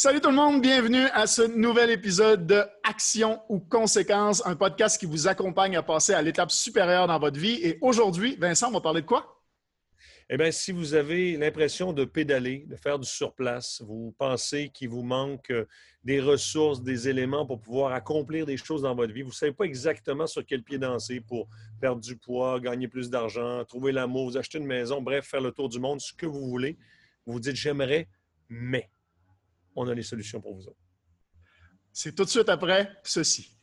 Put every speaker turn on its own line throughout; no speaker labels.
Salut tout le monde, bienvenue à ce nouvel épisode de Action ou Conséquences, un podcast qui vous accompagne à passer à l'étape supérieure dans votre vie. Et aujourd'hui, Vincent, on va parler de quoi?
Eh bien, si vous avez l'impression de pédaler, de faire du surplace, vous pensez qu'il vous manque euh, des ressources, des éléments pour pouvoir accomplir des choses dans votre vie, vous ne savez pas exactement sur quel pied danser pour perdre du poids, gagner plus d'argent, trouver l'amour, vous acheter une maison, bref, faire le tour du monde, ce que vous voulez, vous vous dites j'aimerais, mais on a les solutions pour vous autres.
C'est tout de suite après ceci.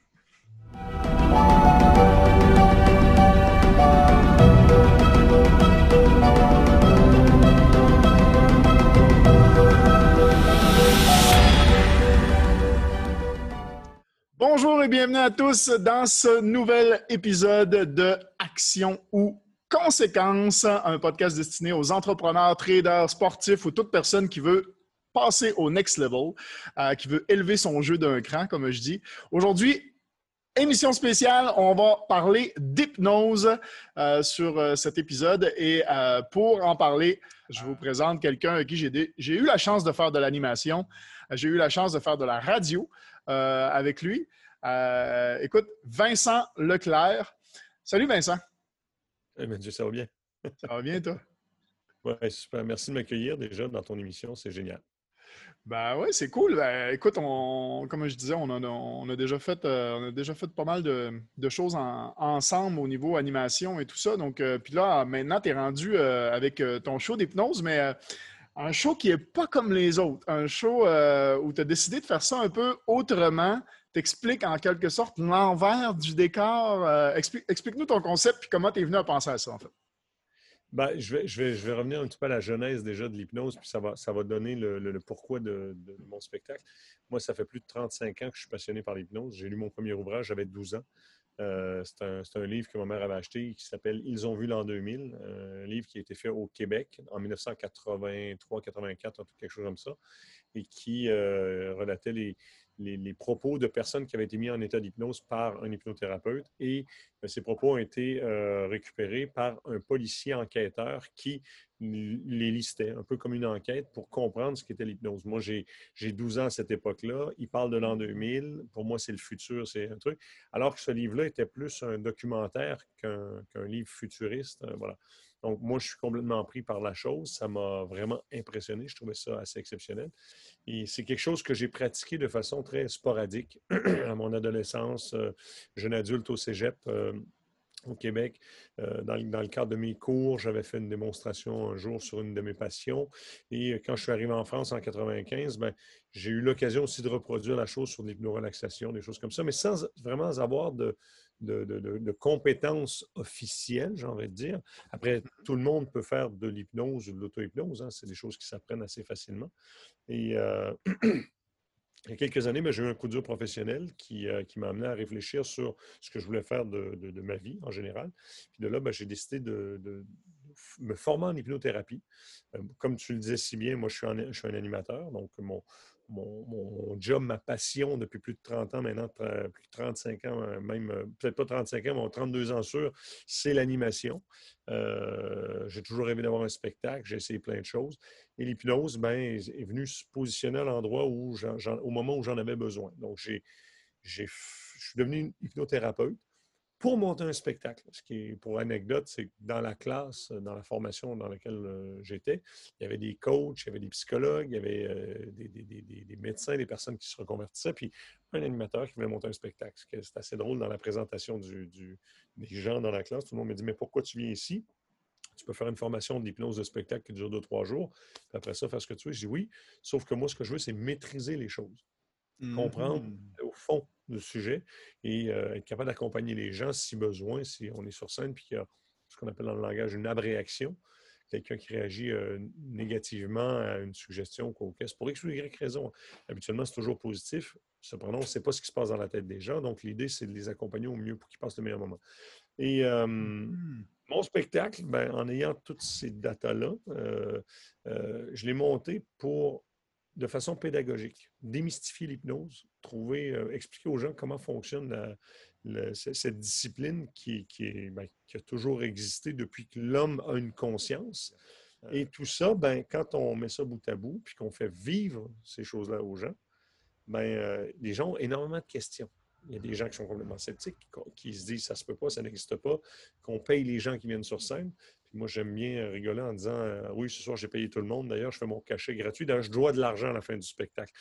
Bonjour et bienvenue à tous dans ce nouvel épisode de Action ou Conséquences, un podcast destiné aux entrepreneurs, traders, sportifs ou toute personne qui veut passer au next level, euh, qui veut élever son jeu d'un cran, comme je dis. Aujourd'hui, Émission spéciale, on va parler d'hypnose euh, sur euh, cet épisode. Et pour en parler, je vous présente quelqu'un avec qui j'ai eu la chance de faire de l'animation. J'ai eu la chance de faire de la radio avec lui. écoute, Vincent Leclerc. Salut Vincent.
Hey, Dieu, ça va bien.
ça va bien, toi?
Oui, super. Merci de m'accueillir déjà dans ton émission. C'est génial.
Ben oui, c'est cool. Ben, écoute, on, comme je disais, on a, déjà, fait, euh, on a déjà fait pas mal de, choses ensemble au niveau animation et tout ça. Donc, euh, puis là, maintenant, tu es rendu euh, avec ton show d'hypnose, mais un show qui n'est pas comme les autres. Un show où tu as décidé de faire ça un peu autrement. T'expliques en quelque sorte l'envers du décor. Explique-nous ton concept et comment tu es venu à penser à ça, en fait.
Ben, je, vais, je, vais, je vais revenir un petit peu à la genèse déjà de l'hypnose, puis ça va, ça va donner le, pourquoi de, mon spectacle. Moi, ça fait plus de 35 ans que je suis passionné par l'hypnose. J'ai lu mon premier ouvrage, j'avais 12 ans. Euh, c'est un, un, livre que ma mère avait acheté qui s'appelle Ils ont vu l'an 2000, un livre qui a été fait au Québec en 1983-84, quelque chose comme ça, et qui euh, relatait les, les, propos de personnes qui avaient été mis en état d'hypnose par un hypnothérapeute et euh, ces propos ont été euh, récupérés par un policier enquêteur qui les listait, un peu comme une enquête pour comprendre ce qu'était l'hypnose. Moi, j'ai 12 ans à cette époque-là. Il parle de l'an 2000. Pour moi, c'est le futur, c'est un truc. Alors que ce livre-là était plus un documentaire qu'un livre futuriste. Euh, voilà. Donc, moi, je suis complètement pris par la chose. Ça m'a vraiment impressionné. Je trouvais ça assez exceptionnel. Et c'est quelque chose que j'ai pratiqué de façon très sporadique à mon adolescence, euh, jeune adulte au cégep. Euh, au Québec. Euh, dans, le cadre de mes cours, j'avais fait une démonstration un jour sur une de mes passions. Et quand je suis arrivé en France en 95, ben, j'ai eu l'occasion aussi de reproduire la chose sur l'hypnorelaxation, des choses comme ça, mais sans vraiment avoir de, de, compétences officielles, j'ai envie de dire. Après, tout le monde peut faire de l'hypnose ou de l'auto-hypnose. Hein, c'est des choses qui s'apprennent assez facilement. Et euh, il y a quelques années, ben, j'ai eu un coup dur professionnel qui, euh, qui m'a amené à réfléchir sur ce que je voulais faire de, ma vie en général. Puis de là, ben, j'ai décidé de, me former en hypnothérapie. Euh, comme tu le disais si bien, moi, je suis, je suis un animateur. Donc, mon, mon, job, ma passion depuis plus de 30 ans maintenant, plus de 35 ans, euh, même euh, peut-être pas 35 ans, mais 32 ans sûr, c'est l'animation. Euh, j'ai toujours rêvé d'avoir un spectacle, j'ai essayé plein de choses. Et l'hypnose, ben, est venue se positionner à l'endroit où, au moment où j'en avais besoin. Donc, j'ai, je suis devenu hypnothérapeute pour monter un spectacle. Ce qui est, pour anecdote, c'est que dans la classe, dans la formation dans laquelle euh, j'étais, il y avait des coachs, il y avait des psychologues, il y avait euh, des, médecins, des personnes qui se reconvertissaient, puis un animateur qui voulait monter un spectacle. C'est assez drôle dans la présentation du, des gens dans la classe. Tout le monde me dit Mais pourquoi tu viens ici? Tu peux faire une formation d'hypnose de spectacle qui dure deux, trois jours. Puis après ça, faire ce que tu veux. Je dis oui, sauf que moi, ce que je veux, c'est maîtriser les choses. Comprendre mmh. au fond du sujet et euh, être capable d'accompagner les gens si besoin, si on est sur scène, puis qu'il y a ce qu'on appelle dans le langage une abréaction, quelqu'un qui réagit euh, négativement à une suggestion ou c'est pour X ou Y raison. Habituellement, c'est toujours positif. Cependant, on ne sait pas ce qui se passe dans la tête des gens. Donc, l'idée, c'est de les accompagner au mieux pour qu'ils passent le meilleur moment. Et euh, mmh. mon spectacle, ben, en ayant toutes ces datas-là, je l'ai monté pour de façon pédagogique, démystifier l'hypnose, trouver, euh, expliquer aux gens comment fonctionne cette discipline qui, ben, qui, a toujours existé depuis que l'homme a une conscience. Et tout ça, ben, quand on met ça bout à bout, puis qu'on fait vivre ces choses-là aux gens, ben, les gens ont énormément de questions. Il y a des gens qui sont complètement sceptiques, qui se disent ça se peut pas, ça n'existe pas, qu'on paye les gens qui viennent sur scène. Moi, j'aime bien rigoler en disant euh, oui, ce soir, j'ai payé tout le monde. D'ailleurs, je fais mon cachet gratuit. D'ailleurs, je dois de l'argent à la fin du spectacle.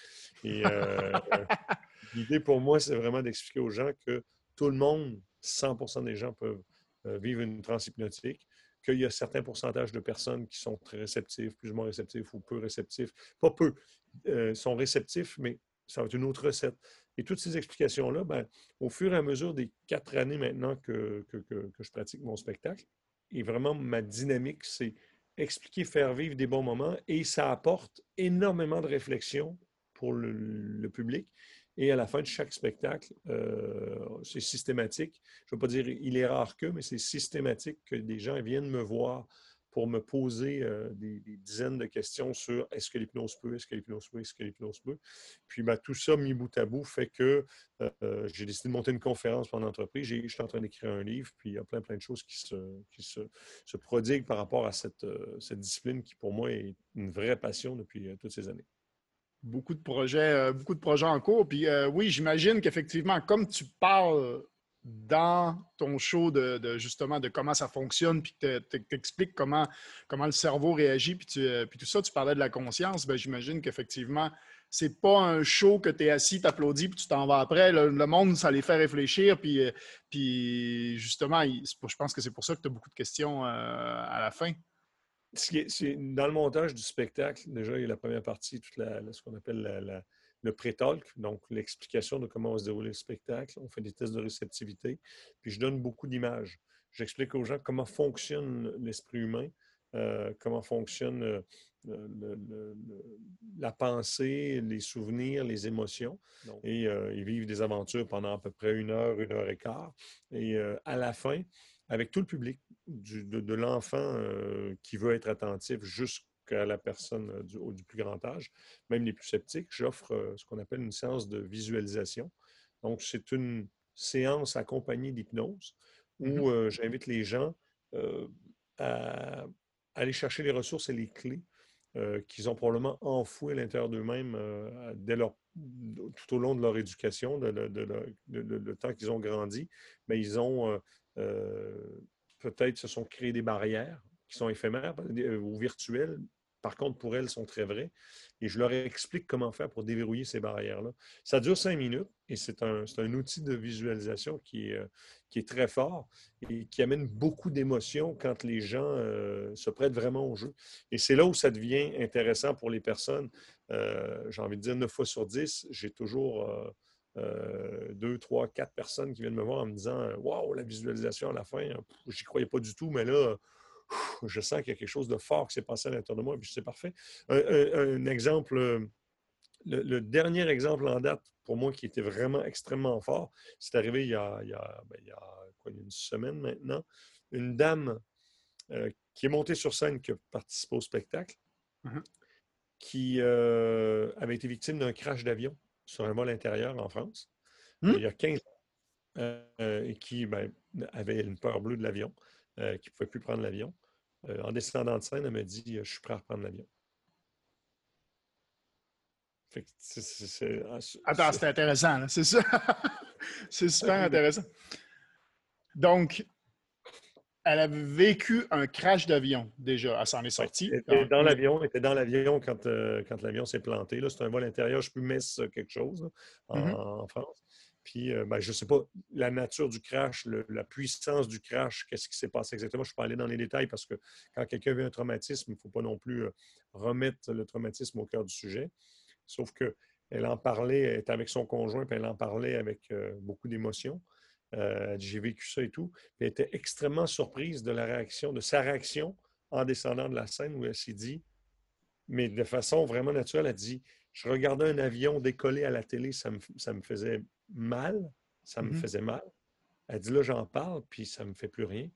Et euh, l'idée pour moi, c'est vraiment d'expliquer aux gens que tout le monde, 100 des gens peuvent euh, vivre une transhypnotique qu'il y a certains pourcentages de personnes qui sont très réceptifs, plus ou moins réceptifs ou peu réceptifs. Pas peu, sont réceptifs, mais ça va être une autre recette. Et toutes ces explications-là, ben, au fur et à mesure des quatre années maintenant que, que, je pratique mon spectacle, et vraiment ma dynamique, c'est expliquer, faire vivre des bons moments, et ça apporte énormément de réflexion pour le, public. Et à la fin de chaque spectacle, euh, c'est systématique. Je ne veux pas dire il est rare que, mais c'est systématique que des gens viennent me voir pour me poser euh, des, dizaines de questions sur est-ce que l'hypnose peut, est-ce que l'hypnose peut, est-ce que l'hypnose peut. Puis ben, tout ça mis bout à bout fait que euh, j'ai décidé de monter une conférence pour l'entreprise. Je suis en train d'écrire un livre, puis il y a plein, plein de choses qui se, qui se, se prodiguent par rapport à cette, euh, cette, discipline qui, pour moi, est une vraie passion depuis toutes ces années
beaucoup de projets, beaucoup de projets en cours. Puis oui, j'imagine qu'effectivement, comme tu parles dans ton show de, justement de comment ça fonctionne, puis que tu expliques comment, comment le cerveau réagit, puis, euh, puis tout ça, tu parlais de la conscience, ben, j'imagine qu'effectivement, c'est pas un show que tu es assis, tu applaudis, puis tu t'en vas après. Le, monde, ça les fait réfléchir, puis, euh, justement, je pense que c'est pour ça que tu as beaucoup de questions euh, à la fin.
dans le montage du spectacle, déjà, il y a la première partie, toute la, ce qu'on appelle la le pré-talk, donc l'explication de comment va se dérouler le spectacle. On fait des tests de réceptivité. Puis je donne beaucoup d'images. J'explique aux gens comment fonctionne l'esprit humain, euh, comment fonctionne euh, la pensée, les souvenirs, les émotions. Et euh, ils vivent des aventures pendant à peu près une heure, une heure et quart. Et à la fin, avec tout le public, de, de l'enfant qui veut être attentif jusqu'à à la personne euh, du, du, plus grand âge, même les plus sceptiques, j'offre euh, ce qu'on appelle une séance de visualisation. Donc, c'est une séance accompagnée d'hypnose où mm-hmm. euh, j'invite les gens à aller chercher les ressources et les clés qu'ils ont probablement enfouies à l'intérieur d'eux-mêmes leur, tout au long de leur éducation, de, le temps qu'ils ont grandi. Mais ils ont peut-être se sont créés des barrières qui sont éphémères ou virtuelles, par contre, pour elles, sont très vraies. Et je leur explique comment faire pour déverrouiller ces barrières-là. Ça dure cinq minutes et c'est un, outil de visualisation qui est, euh, qui est, très fort et qui amène beaucoup d'émotions quand les gens euh, se prêtent vraiment au jeu. Et c'est là où ça devient intéressant pour les personnes. Euh, j'ai envie de dire 9 fois sur 10, j'ai toujours deux, trois, quatre personnes qui viennent me voir en me disant Waouh, la visualisation à la fin, j'y croyais pas du tout, mais là, je sens qu'il y a quelque chose de fort qui s'est passé à l'intérieur de moi, puis c'est parfait. Un, exemple, euh, le, dernier exemple en date pour moi qui était vraiment extrêmement fort, c'est arrivé il y, a, ben, une semaine maintenant. Une dame euh, qui est montée sur scène, qui a participé au spectacle, mm-hmm. qui euh, avait été victime d'un crash d'avion sur un vol intérieur en France, mm. il y a 15 ans, et qui ben, avait une peur bleue de l'avion. Euh, qui ne pouvait plus prendre l'avion. Euh, en descendant de scène, elle m'a dit Je suis prêt à reprendre l'avion.
Ah, Attends, c'est intéressant, c'est ça. c'est super intéressant. Donc, elle a vécu un crash d'avion déjà. Elle s'en est sortie.
Elle était dans l'avion, était dans l'avion quand, euh, quand l'avion s'est planté. C'est un vol intérieur, je peux mettre quelque chose mm-hmm. en, France. Puis, euh, ben, je ne sais pas la nature du crash, la puissance du crash, qu'est-ce qui s'est passé exactement? Je ne peux pas aller dans les détails parce que quand quelqu'un vit un traumatisme, il ne faut pas non plus euh, remettre le traumatisme au cœur du sujet. Sauf qu'elle en parlait, elle était avec son conjoint, puis elle en parlait avec euh, beaucoup d'émotion. J'ai vécu ça et tout. elle était extrêmement surprise de la réaction, de sa réaction en descendant de la scène où elle s'est dit, mais de façon vraiment naturelle, elle dit Je regardais un avion décoller à la télé, ça ça me faisait mal, ça me mm-hmm. faisait mal. Elle dit là, j'en parle, puis ça ne me fait plus rien.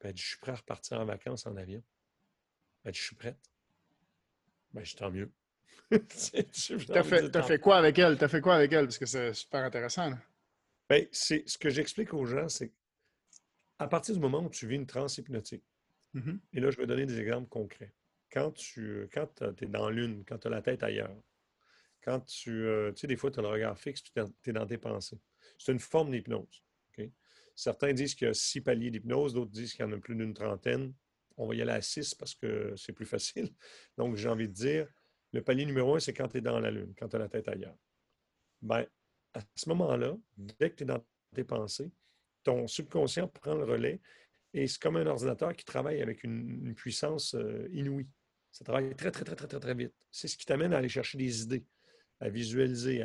elle dit, je suis prêt à repartir en vacances en avion. Elle dit, je suis prête. Ben, je tant mieux.
T'as fait, fait, quoi avec elle? T'as fait quoi avec elle? Parce que c'est super intéressant.
Ben, c'est, ce que j'explique aux gens, c'est à partir du moment où tu vis une transe hypnotique, mm-hmm. et là, je vais donner des exemples concrets. quand tu quand es dans l'une, quand tu as la tête ailleurs, quand tu, euh, tu sais, des fois, tu as le regard fixe, tu es dans tes pensées. C'est une forme d'hypnose. Certains disent qu'il y a six paliers d'hypnose, d'autres disent qu'il y en a plus d'une trentaine. On va y aller à six parce que c'est plus facile. Donc, j'ai envie de dire, le palier numéro un, c'est quand tu es dans la lune, quand tu as la tête ailleurs. Bien, à ce moment-là, dès que tu es dans tes pensées, ton subconscient prend le relais et c'est comme un ordinateur qui travaille avec une, puissance euh, inouïe. Ça travaille très, très, très, très, très, très vite. C'est ce qui t'amène à aller chercher des idées, à visualiser,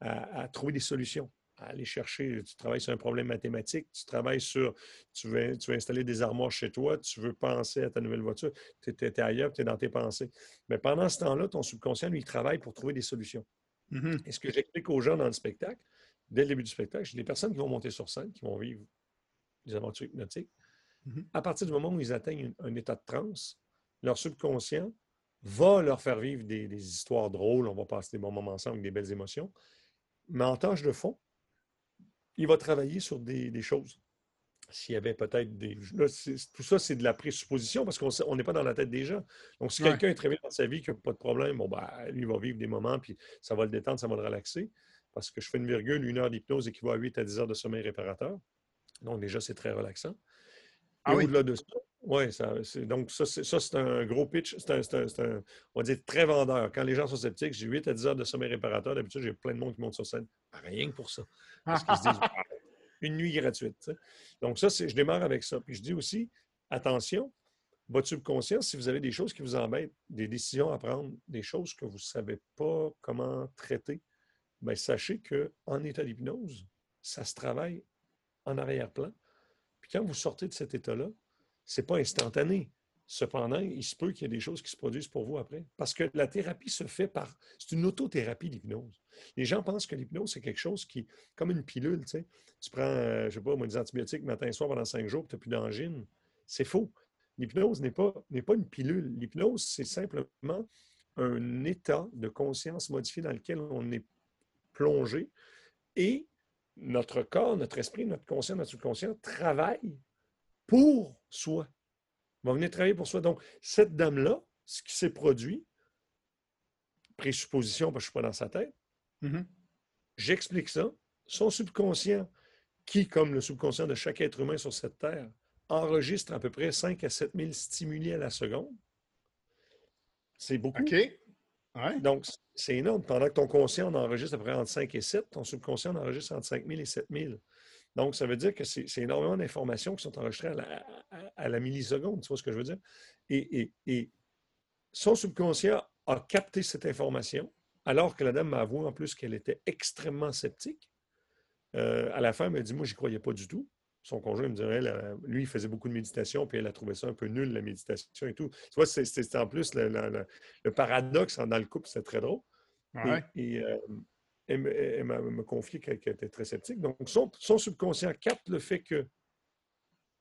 à trouver des solutions aller chercher, tu travailles sur un problème mathématique, tu travailles sur, tu veux, tu veux installer des armoires chez toi, tu veux penser à ta nouvelle voiture, tu es, ailleurs, tu es dans tes pensées. Mais pendant ce temps-là, ton subconscient, lui, il travaille pour trouver des solutions. Mm-hmm. Et ce que j'explique aux gens dans le spectacle, dès le début du spectacle, j'ai des personnes qui vont monter sur scène, qui vont vivre des aventures hypnotiques. Mm-hmm. À partir du moment où ils atteignent un, état de transe, leur subconscient va leur faire vivre des, des, histoires drôles, on va passer des bons moments ensemble, des belles émotions. Mais en tâche de fond, il va travailler sur des, choses. S'il y avait peut-être des. tout ça, c'est de la présupposition parce qu'on n'est pas dans la tête des gens. Donc, si quelqu'un est très bien dans sa vie, qu'il n'a pas de problème, bon, ben, lui, il va vivre des moments, puis ça va le détendre, ça va le relaxer. Parce que je fais une virgule, une heure d'hypnose équivaut à 8 à 10 heures de sommeil réparateur. Donc, déjà, c'est très relaxant. Ah au-delà de ça, oui, donc ça, c'est un gros pitch. C'est un, on va dire, très vendeur. Quand les gens sont sceptiques, j'ai 8 à 10 heures de sommeil réparateur. D'habitude, j'ai plein de monde qui monte sur scène. Rien que pour ça. Parce qu'ils se disent, une nuit gratuite. Donc ça, je démarre avec ça. Puis je dis aussi, attention, votre subconscient, si vous avez des choses qui vous embêtent, des décisions à prendre, des choses que vous ne savez pas comment traiter, bien, sachez qu'en état d'hypnose, ça se travaille en arrière-plan. Puis quand vous sortez de cet état-là, n'est pas instantané. Cependant, il se peut qu'il y ait des choses qui se produisent pour vous après. Parce que la thérapie se fait par. C'est une autothérapie, l'hypnose. Les gens pensent que l'hypnose, c'est quelque chose qui. comme une pilule, tu sais. Tu prends, euh, je sais pas, des antibiotiques matin et soir pendant cinq jours, tu n'as plus d'angine. C'est faux. L'hypnose n'est pas, pas une pilule. L'hypnose, c'est simplement un état de conscience modifié dans lequel on est plongé et notre corps, notre esprit, notre conscient, notre subconscient travaillent pour soi va venir travailler pour soi. Donc, cette dame-là, ce qui s'est produit, présupposition, parce que je ne suis pas dans sa tête, mm-hmm. j'explique ça. Son subconscient, qui, comme le subconscient de chaque être humain sur cette terre, enregistre à peu près 5 à 7 000 stimuli à la seconde. C'est beaucoup.
OK.
Donc, c'est énorme. Pendant que ton conscient en enregistre à peu près entre 5 et 7, ton subconscient en enregistre entre 5 000 et 7 000. Donc, ça veut dire que c'est énormément d'informations qui sont enregistrées à la, milliseconde, tu vois ce que je veux dire? Et, son subconscient a capté cette information, alors que la dame m'a avoué en plus qu'elle était extrêmement sceptique. Euh, à la fin, elle m'a dit Moi, n'y croyais pas du tout. Son conjoint me dirait Lui, il faisait beaucoup de méditation, puis elle a trouvé ça un peu nul, la méditation et tout. Tu vois, c'était en plus le, paradoxe dans le couple, c'est très drôle. Et, euh, elle, m'a confié qu'elle était très sceptique. Donc, son, subconscient capte le fait que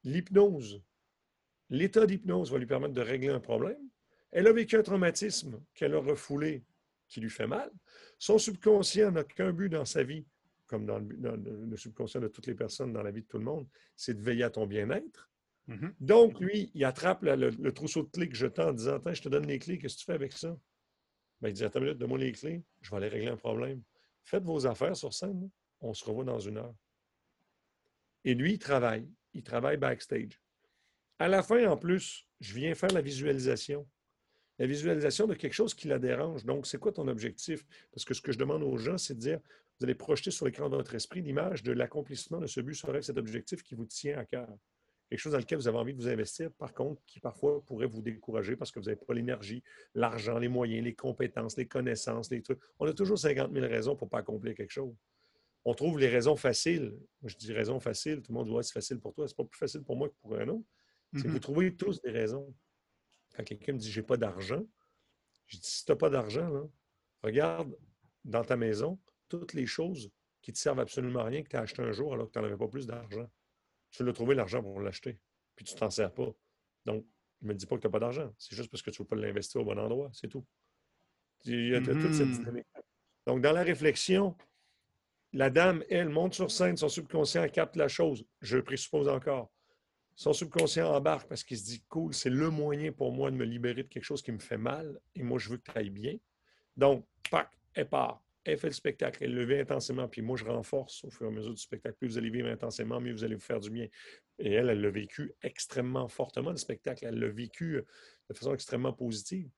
l'hypnose, l'état d'hypnose va lui permettre de régler un problème. Elle a vécu un traumatisme qu'elle a refoulé, qui lui fait mal. Son subconscient n'a qu'un but dans sa vie, comme dans le, subconscient de toutes les personnes dans la vie de tout le monde, c'est de veiller à ton bien-être. Mm-hmm. Donc, lui, il attrape le, trousseau de clés que je tends en disant Attends, je te donne les clés, qu'est-ce que tu fais avec ça? Ben, il dit Attends une minute, donne-moi les clés, je vais aller régler un problème. Faites vos affaires sur scène. On se revoit dans une heure. Et lui, il travaille. Il travaille backstage. À la fin, en plus, je viens faire la visualisation. La visualisation de quelque chose qui la dérange. Donc, c'est quoi ton objectif? Parce que ce que je demande aux gens, c'est de dire, vous allez projeter sur l'écran de votre esprit l'image de l'accomplissement de ce but serait cet objectif qui vous tient à cœur quelque chose dans lequel vous avez envie de vous investir, par contre, qui parfois pourrait vous décourager parce que vous n'avez pas l'énergie, l'argent, les moyens, les compétences, les connaissances, les trucs. On a toujours 50 000 raisons pour ne pas accomplir quelque chose. On trouve les raisons faciles. je dis raisons faciles, tout le monde dit ouais, c'est facile pour toi. C'est pas plus facile pour moi que pour un autre. C'est que vous mm-hmm. trouvez tous des raisons. Quand quelqu'un me dit j'ai pas d'argent, je dis si tu n'as pas d'argent, regarde dans ta maison toutes les choses qui ne te servent absolument à rien que tu as acheté un jour alors que tu n'en avais pas plus d'argent tu l'as trouvé l'argent pour l'acheter, puis tu ne t'en sers pas. Donc, ne me dis pas que tu n'as pas d'argent. C'est juste parce que tu ne veux pas l'investir au bon endroit, c'est tout. Il y a toute cette mm-hmm. dynamique. Donc, dans la réflexion, la dame, elle, monte sur scène, son subconscient capte la chose. Je présuppose encore. Son subconscient embarque parce qu'il se dit cool, c'est le moyen pour moi de me libérer de quelque chose qui me fait mal et moi je veux que tu ailles bien. Donc, pac, elle part. Elle fait le spectacle, elle le vit intensément, puis moi je renforce au fur et à mesure du spectacle. Plus vous allez vivre intensément, mieux vous allez vous faire du bien. Et elle, elle l'a vécu extrêmement fortement, le spectacle. Elle l'a vécu euh, de façon extrêmement positive.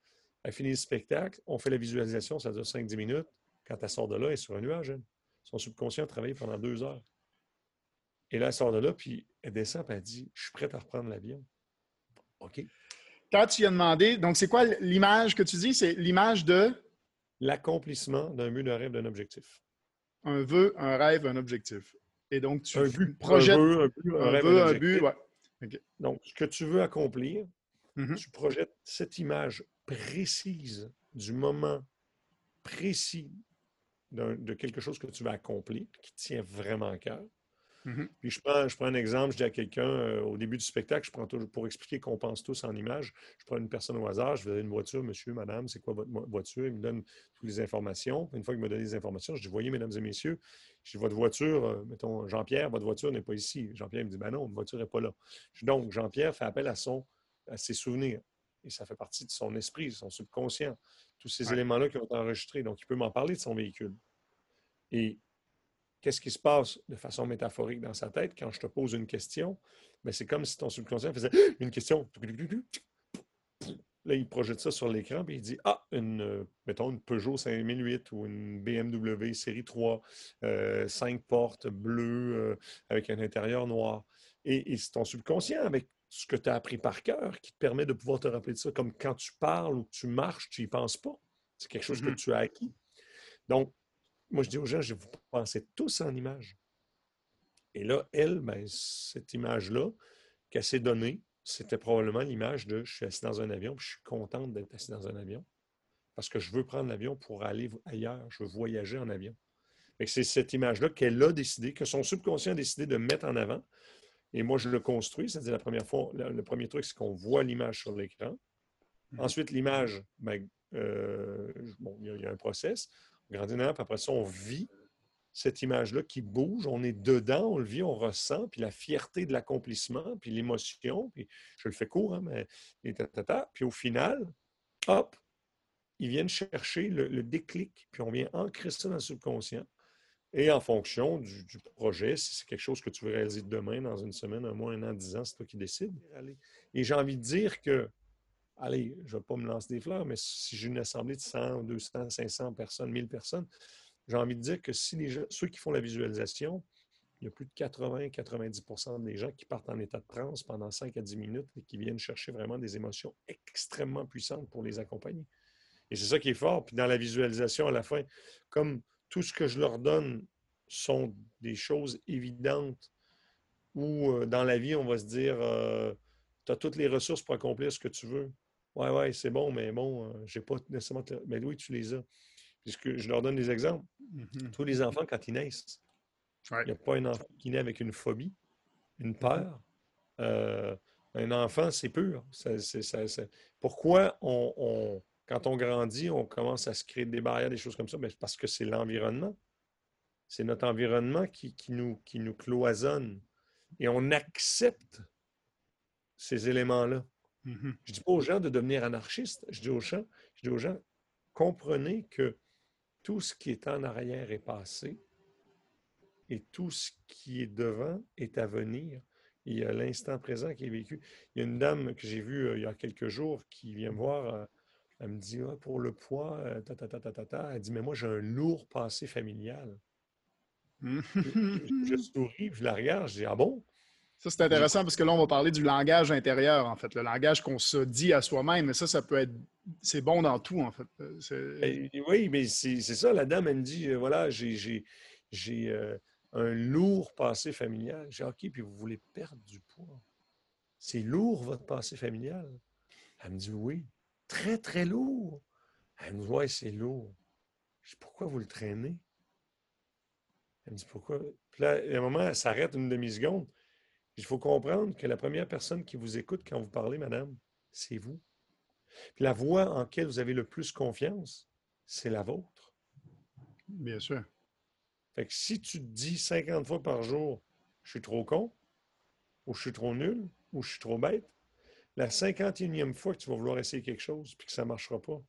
Elle finit le spectacle, on fait la visualisation, ça dure 5-10 minutes. Quand elle sort de là, elle est sur un nuage. Son subconscient travaille pendant deux heures. Et là, elle sort de là, puis elle descend, puis elle dit Je suis prête à reprendre l'avion. OK.
Quand tu lui as demandé, donc c'est quoi l'image que tu dis? C'est l'image de
L'accomplissement d'un but, d'un rêve, d'un objectif.
Un vœu, un rêve, un objectif. Et donc, tu
un but,
projettes
un, vœu, un, but, un, rêve, un,
but. Ouais.
Donc, ce que tu veux accomplir,
Mhm.
tu projettes cette image précise du moment précis de quelque chose que tu vas accomplir, qui tient vraiment à cœur.
Mhm.
Puis je prends, je prends un exemple, je dis à quelqu'un euh, au début du spectacle, je prends toujours pour expliquer qu'on pense tous en images, je prends une personne au hasard, je vais donner une voiture, monsieur, madame, c'est quoi votre voiture? Il me donne toutes les informations. Une fois qu'il me donne les informations, je dis, voyez, mesdames et messieurs, je dis, votre voiture, euh, mettons, Jean-Pierre, votre voiture n'est pas ici. Jean-Pierre me dit, ben non, votre voiture n'est pas là. Je dis, donc, Jean-Pierre fait appel à, son, à ses souvenirs. Et ça fait partie de son esprit, de son subconscient. Tous ces
Ouais.
éléments-là qui ont été enregistrés. Donc, il peut m'en parler de son véhicule. Et qu'est-ce qui se passe de façon métaphorique dans sa tête quand je te pose une question? Ben, c'est comme si ton subconscient faisait une question. Là, il projette ça sur l'écran et il dit Ah, une, euh, mettons, une Peugeot 5008 ou une BMW série 3, euh, 5 portes bleues euh, avec un intérieur noir. Et, et c'est ton subconscient avec ce que tu as appris par cœur qui te permet de pouvoir te rappeler de ça. Comme quand tu parles ou que tu marches, tu n'y penses pas. C'est quelque chose que
Mhm.
tu as acquis. Donc, moi, je dis aux gens, je vous pensez tous en images. Et là, elle, ben, cette image-là qu'elle s'est donnée, c'était probablement l'image de je suis assis dans un avion, puis je suis contente d'être assis dans un avion parce que je veux prendre l'avion pour aller ailleurs, je veux voyager en avion. C'est cette image-là qu'elle a décidé, que son subconscient a décidé de mettre en avant. Et moi, je le construis, c'est-à-dire la première fois, le, premier truc, c'est qu'on voit l'image sur l'écran.
Mhm.
Ensuite, l'image, ben, euh, bon, il y a un process. Grandit dans après ça, on vit cette image-là qui bouge, on est dedans, on le vit, on ressent, puis la fierté de l'accomplissement, puis l'émotion, puis je le fais court, hein, mais et tatata. puis au final, hop, ils viennent chercher le, le déclic, puis on vient ancrer ça dans le subconscient. Et en fonction du, du projet, si c'est quelque chose que tu veux réaliser demain, dans une semaine, un mois, un an, dix ans, c'est toi qui décides. Et j'ai envie de dire que, allez, je ne vais pas me lancer des fleurs, mais si j'ai une assemblée de 100, 200, 500 personnes, 1000 personnes, j'ai envie de dire que si les gens- ceux qui font la visualisation, il y a plus de 80-90% des gens qui partent en état de transe pendant 5 à 10 minutes et qui viennent chercher vraiment des émotions extrêmement puissantes pour les accompagner. Et c'est ça qui est fort. Puis dans la visualisation, à la fin, comme tout ce que je leur donne sont des choses évidentes où euh, dans la vie, on va se dire, tu as toutes les ressources pour accomplir ce que tu veux. Ouais, ouais, c'est bon, mais bon, euh, j'ai pas nécessairement... te- Mais oui, tu les as. Puisque je leur donne des exemples.
Mhm.
Tous les enfants, quand ils naissent,
Ouais.
il n'y a pas un enfant qui naît avec une phobie, une peur. Euh, un enfant, c'est pur. Ça- ça- ça- Pourquoi on, on- quand on grandit, on commence à se créer des barrières, des choses comme ça? Ben, parce que c'est l'environnement. C'est notre environnement qui, qui nous, qui nous cloisonne. Et on accepte ces éléments-là. Je ne dis pas aux gens de devenir anarchistes. Je dis aux gens, je dis aux gens, comprenez que tout ce qui est en arrière est passé et tout ce qui est devant est à venir. Il y a l'instant présent qui est vécu. Il y a une dame que j'ai vue euh, il y a quelques jours qui vient me voir. euh, elle me dit Ah, pour le poids, euh, ta, ta, ta, ta, ta, ta. Elle dit Mais moi, j'ai un lourd passé familial. Je, je souris, je la regarde, je dis Ah bon?
Ça, c'est intéressant parce que là, on va parler du langage intérieur, en fait, le langage qu'on se dit à soi-même. Mais ça, ça peut être. C'est bon dans tout, en fait. Euh,
Ben, oui, mais c'est ça. La dame, elle me dit, euh, voilà, j'ai j'ai- euh, un lourd passé familial. J'ai OK, puis vous voulez perdre du poids. C'est lourd, votre passé familial. Elle me dit, oui, très, très lourd. Elle me dit, ouais, c'est lourd. Je dis, pourquoi vous le traînez? Elle me dit, pourquoi? Puis là, à un moment, elle s'arrête une demi-seconde. Il faut comprendre que la première personne qui vous écoute quand vous parlez, madame, c'est vous. Puis la voix en laquelle vous avez le plus confiance, c'est la vôtre.
Bien sûr.
Fait que si tu te dis 50 fois par jour, je suis trop con, ou je suis trop nul, ou je suis trop bête, la 51e fois que tu vas vouloir essayer quelque chose puis que ça ne marchera pas,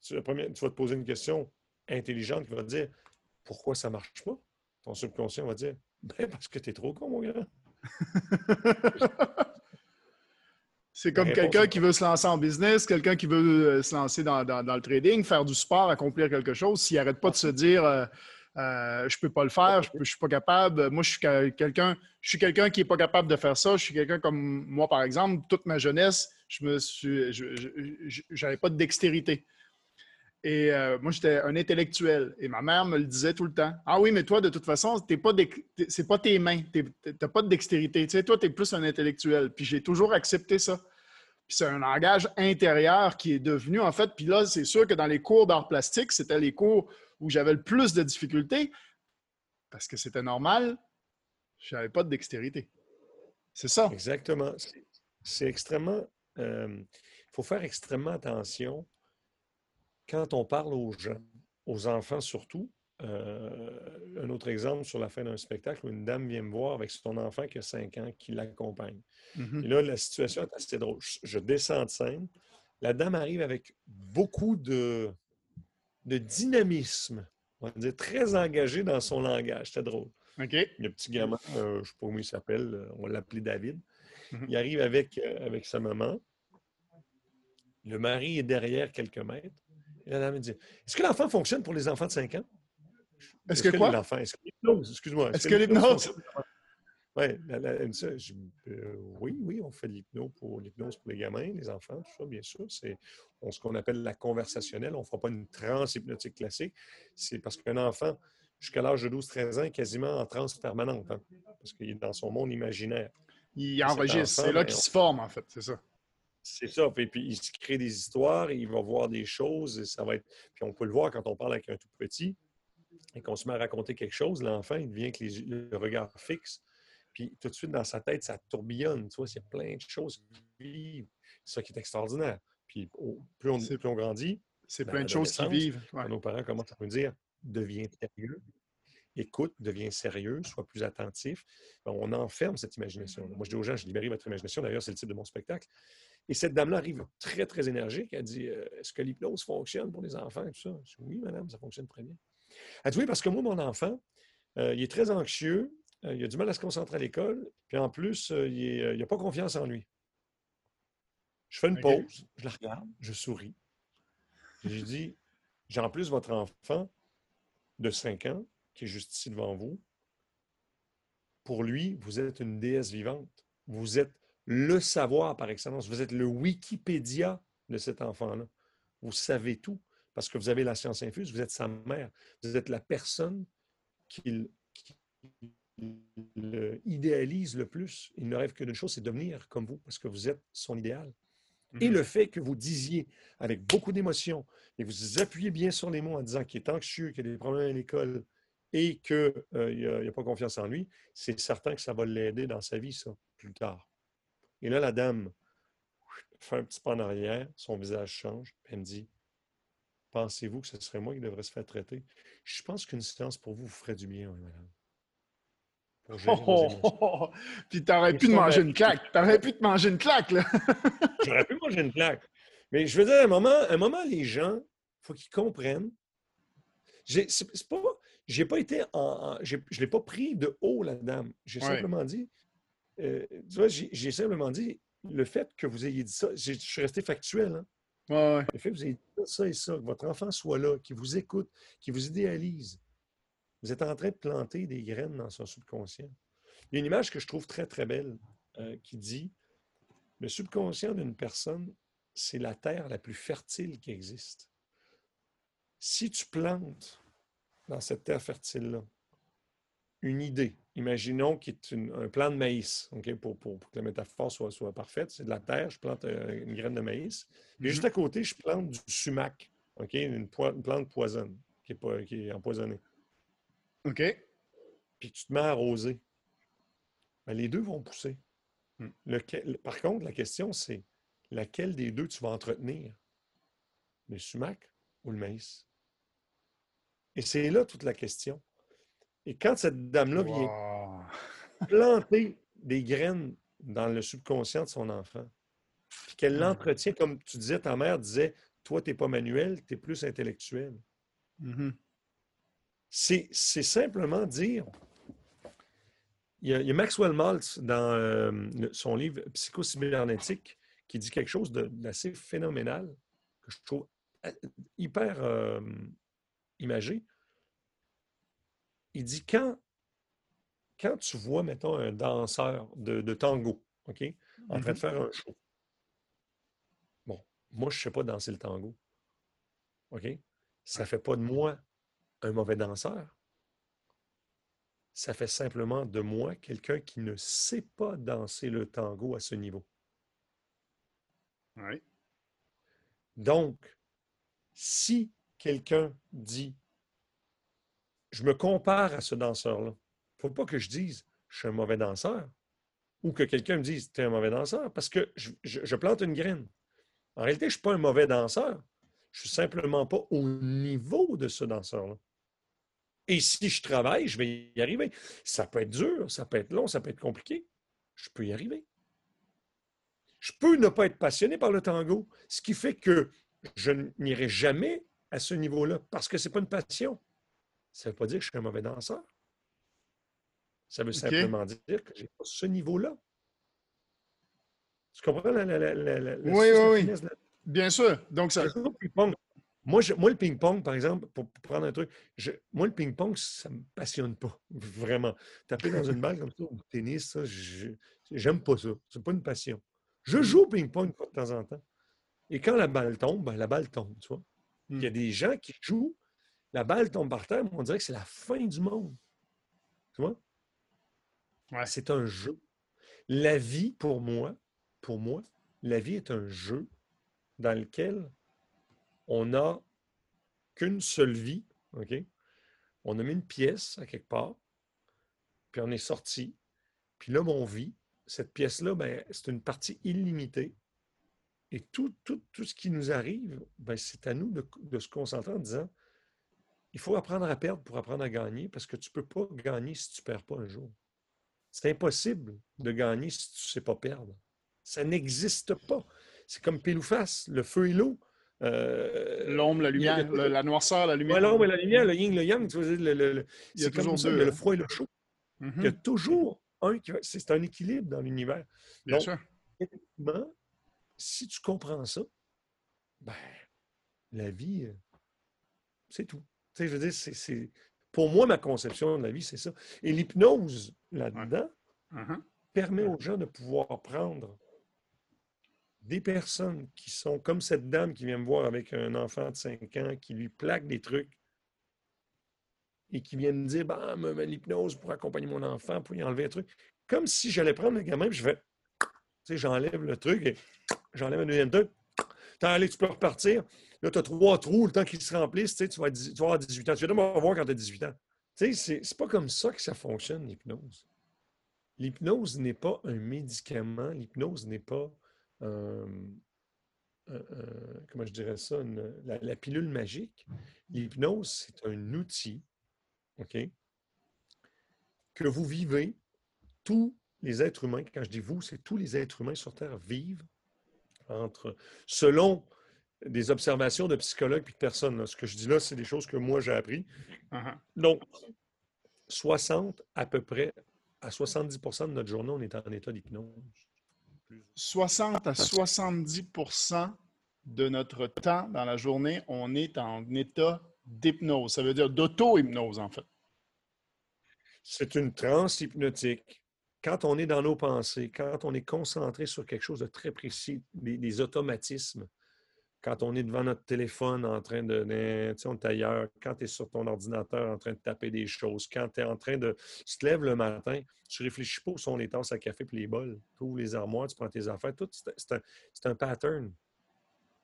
tu, vas te poser une question intelligente qui va te dire pourquoi ça ne marche pas. Ton subconscient va dire ben parce que tu es trop con, mon gars.
C'est comme quelqu'un qui veut se lancer en business, quelqu'un qui veut euh, se lancer dans, le trading, faire du sport, accomplir quelque chose. S'il n'arrête pas de se dire euh, euh, je ne peux pas le faire, je ne suis pas capable. Moi, je suis quelqu'un, je suis quelqu'un qui n'est pas capable de faire ça. Je suis quelqu'un comme moi, par exemple, toute ma jeunesse, je me suis, j'avais pas de dextérité. Et moi, j'étais un intellectuel. Et ma mère me le disait tout le temps. Ah oui, mais toi, de toute façon, ce pas c'est pas tes mains. Tu n'as pas de dextérité. Tu sais, toi, tu es plus un intellectuel. Puis j'ai toujours accepté ça. Puis c'est un langage intérieur qui est devenu, en fait. Puis là, c'est sûr que dans les cours d'art plastique, c'était les cours où j'avais le plus de difficultés parce que c'était normal, je n'avais pas de dextérité. C'est ça.
Exactement. C'est extrêmement. Il euh, faut faire extrêmement attention quand on parle aux gens, aux enfants surtout. Euh, un autre exemple sur la fin d'un spectacle où une dame vient me voir avec son enfant qui a 5 ans qui l'accompagne. Mm-hmm. Et là, la situation est assez drôle. Je descends de scène. La dame arrive avec beaucoup de, de dynamisme. On va dire très engagé dans son langage. C'était drôle. Le petit gamin, euh, je ne sais pas comment il s'appelle, on l'appelait David. Mhm. Il arrive avec, euh, avec sa maman. Le mari est derrière quelques mètres. Et la dame me dit Est-ce que l'enfant fonctionne pour les enfants de 5 ans?
Est-ce que, quoi?
Est-ce que l'hypnose, excuse-moi.
Est-ce que l'hypnose
Ouais, euh, oui, oui, on fait de l'hypnose pour l'hypnose pour les gamins, les enfants, tout ça, bien sûr. C'est ce qu'on appelle la conversationnelle. On ne fera pas une transe hypnotique classique. C'est parce qu'un enfant, jusqu'à l'âge de 12-13 ans, est quasiment en transe permanente, hein, parce qu'il est dans son monde imaginaire.
Il enregistre, c'est là qu'il se forme, en fait, c'est ça.
C'est ça. Puis, puis, il se crée des histoires, il va voir des choses, et ça va être. Puis on peut le voir quand on parle avec un tout petit et qu'on se met à raconter quelque chose, l'enfant, il devient que les, le regard fixe puis tout de suite, dans sa tête, ça tourbillonne. Tu vois, il y a plein de choses qui vivent. C'est ça qui est extraordinaire. Puis plus, on, plus on grandit,
c'est plein de choses qui vivent.
Nos parents commencent à nous dire deviens sérieux, écoute, deviens sérieux, sois plus attentif. on enferme cette imagination. Moi, je dis aux gens, je libère votre imagination. D'ailleurs, c'est le titre de mon spectacle. Et cette dame-là arrive très, très énergique. Elle dit euh, Est-ce que l'hypnose fonctionne pour les enfants et tout ça? Je dis, Oui, madame, ça fonctionne très bien. Elle dit Oui, parce que moi, mon enfant, euh, il est très anxieux, euh, il a du mal à se concentrer à l'école, puis en plus, il n'a pas confiance en lui. Je fais une pause, je la regarde, je souris. J'ai dit, j'ai en plus votre enfant de 5 ans, qui est juste ici devant vous. Pour lui, vous êtes une déesse vivante. Vous êtes le savoir par excellence. Vous êtes le Wikipédia de cet enfant-là. Vous savez tout parce que vous avez la science infuse. Vous êtes sa mère. Vous êtes la personne qu'il le idéalise le plus, il ne rêve que d'une chose, c'est devenir comme vous, parce que vous êtes son idéal. Et mhm. le fait que vous disiez avec beaucoup d'émotion et vous appuyez bien sur les mots en disant qu'il est anxieux, qu'il a des problèmes à l'école et qu'il euh, n'a pas confiance en lui, c'est certain que ça va l'aider dans sa vie, ça, plus tard. Et là, la dame fait un petit pas en arrière, son visage change, elle me dit Pensez-vous que ce serait moi qui devrais se faire traiter? Je pense qu'une séance pour vous vous ferait du bien, madame.
Oh, oh, oh, Puis t'aurais pu te manger une claque. T'aurais pu te manger une claque, là.
J'aurais pu manger une claque. Mais je veux dire, à un moment, un moment les gens, il faut qu'ils comprennent. C'est pas. J'ai pas été en. je ne l'ai pas pris de haut, la dame. J'ai simplement dit. Euh, tu vois, j'ai simplement dit le fait que vous ayez dit ça. Je suis resté factuel. Hein.
Ouais,
le fait que vous ayez dit ça et ça, que votre enfant soit là, qu'il vous écoute, qu'il vous idéalise, vous êtes en train de planter des graines dans son subconscient. Il y a une image que je trouve très, très belle euh, qui dit Le subconscient d'une personne, c'est la terre la plus fertile qui existe. Si tu plantes dans cette terre fertile-là une idée, imaginons qu'il est un plan de maïs, pour, pour, que la métaphore soit, soit parfaite, c'est de la terre, je plante euh, une graine de maïs, et juste mm-hmm. à côté, je plante du sumac, une, plante poisonne qui est, qui est empoisonnée.
OK.
Puis tu te mets à arroser. Ben, les deux vont pousser. Hmm. par contre, la question, c'est laquelle des deux tu vas entretenir? Le sumac ou le maïs? Et c'est là toute la question. Et quand cette dame-là vient planter des graines dans le subconscient de son enfant. Puis qu'elle
Mhm.
l'entretient, comme tu disais, ta mère disait, toi, tu n'es pas manuel, tu es plus intellectuel.
Mhm.
C'est c'est simplement dire. Il y, a, il y a Maxwell Maltz dans euh, son livre Psychocybernétique qui dit quelque chose d'assez phénoménal que je trouve euh, hyper euh, imagé. Il dit quand, quand tu vois, mettons, un danseur de, de tango, OK, en train de faire un show. Bon, moi, je ne sais pas danser le tango. OK? Ça ne fait pas de moi un mauvais danseur. Ça fait simplement de moi quelqu'un qui ne sait pas danser le tango à ce niveau.
Oui.
Donc, si quelqu'un dit je me compare à ce danseur-là, il ne faut pas que je dise je suis un mauvais danseur ou que quelqu'un me dise tu es un mauvais danseur parce que je, plante une graine. En réalité, je ne suis pas un mauvais danseur. Je ne suis simplement pas au niveau de ce danseur-là. Et si je travaille, je vais y arriver. Ça peut être dur, ça peut être long, ça peut être compliqué. Je peux y arriver. Je peux ne pas être passionné par le tango, ce qui fait que je n'irai jamais à ce niveau-là parce que ce n'est pas une passion. Ça ne veut pas dire que je suis un mauvais danseur. Ça veut simplement dire que je n'ai pas ce niveau-là. Tu comprends la, la, la, la, la-
Oui, oui, oui. Bien sûr. Donc, ça.
au. Moi, je- moi, le ping-pong, par exemple, pour, pour prendre un truc, je- moi, le ping-pong, ça ne me passionne pas, vraiment. Taper dans une balle comme ça, ou tennis, ça, je j'aime pas ça. C'est pas une passion. Je joue au ping-pong de temps en temps. Et quand la balle tombe, ben, la balle tombe, tu vois. Il y a des gens qui jouent, la balle tombe par terre, mais on dirait que c'est la fin du monde. Tu vois?
Ouais.
C'est un jeu. La vie, pour moi, pour moi, la vie est un jeu dans lequel on n'a qu'une seule vie, OK? On a mis une pièce à quelque part, puis on est sorti. Puis là, mon vie, cette pièce-là, ben, c'est une partie illimitée. Et tout, tout, tout ce qui nous arrive, ben, c'est à nous de, de se concentrer en disant il faut apprendre à perdre pour apprendre à gagner, parce que tu ne peux pas gagner si tu ne perds pas un jour. C'est impossible de gagner si tu ne sais pas perdre. Ça n'existe pas. C'est comme pile ou face, le feu et l'eau. Euh,
L'ombre, la lumière, le- la noirceur, la lumière.
Ouais, l'ombre et la lumière, le yin, le yang, tu vois, le-
Il y a toujours deux,
le
hein.
froid et le chaud.
Mhm.
Il y a toujours un qui va. C'est un équilibre dans l'univers.
Bien
donc,
sûr.
Effectivement, si tu comprends ça, ben, la vie, euh, c'est tout. Tu sais, je veux dire, c'est- c'est. Pour moi, ma conception de la vie, c'est ça. Et l'hypnose, là-dedans,
Mhm.
permet aux gens de pouvoir prendre des personnes qui sont comme cette dame qui vient me voir avec un enfant de 5 ans, qui lui plaque des trucs et qui vient me dire bah, me- me- l'hypnose pour accompagner mon enfant, pour y enlever un truc. Comme si j'allais prendre le gamin, puis je fais tu sais, j'enlève le truc et j'enlève un deuxième truc. T'as allé, tu peux repartir. Là, tu as trois trous, le temps qu'ils se remplissent, tu vas, tu vas avoir 18 ans. Tu vas devoir voir quand tu as 18 ans. Tu sais, c'est- pas comme ça que ça fonctionne, l'hypnose. L'hypnose n'est pas un médicament, l'hypnose n'est pas, euh, comment je dirais ça, la, la pilule magique. L'hypnose, c'est un outil, OK, que vous vivez, tous les êtres humains, quand je dis vous, c'est tous les êtres humains sur Terre vivent entre, selon des observations de psychologues et de personnes. là. Ce que je dis là, c'est des choses que moi j'ai appris.
Mhm.
Donc, 60 à peu près, à 70% de notre journée, on est en état d'hypnose.
60 à 70% de notre temps dans la journée, on est en état d'hypnose. Ça veut dire d'auto-hypnose, en fait.
C'est une transe hypnotique. Quand on est dans nos pensées, quand on est concentré sur quelque chose de très précis, des, des automatismes, quand on est devant notre téléphone en train de. de- Tu sais, on est ailleurs, quand tu es sur ton ordinateur en train de taper des choses, quand tu es en train de. Tu te lèves le matin, tu réfléchis pas où sont les tasses à café et les bols. Tu ouvres les armoires, tu prends tes affaires. Tout, c'est un, un pattern.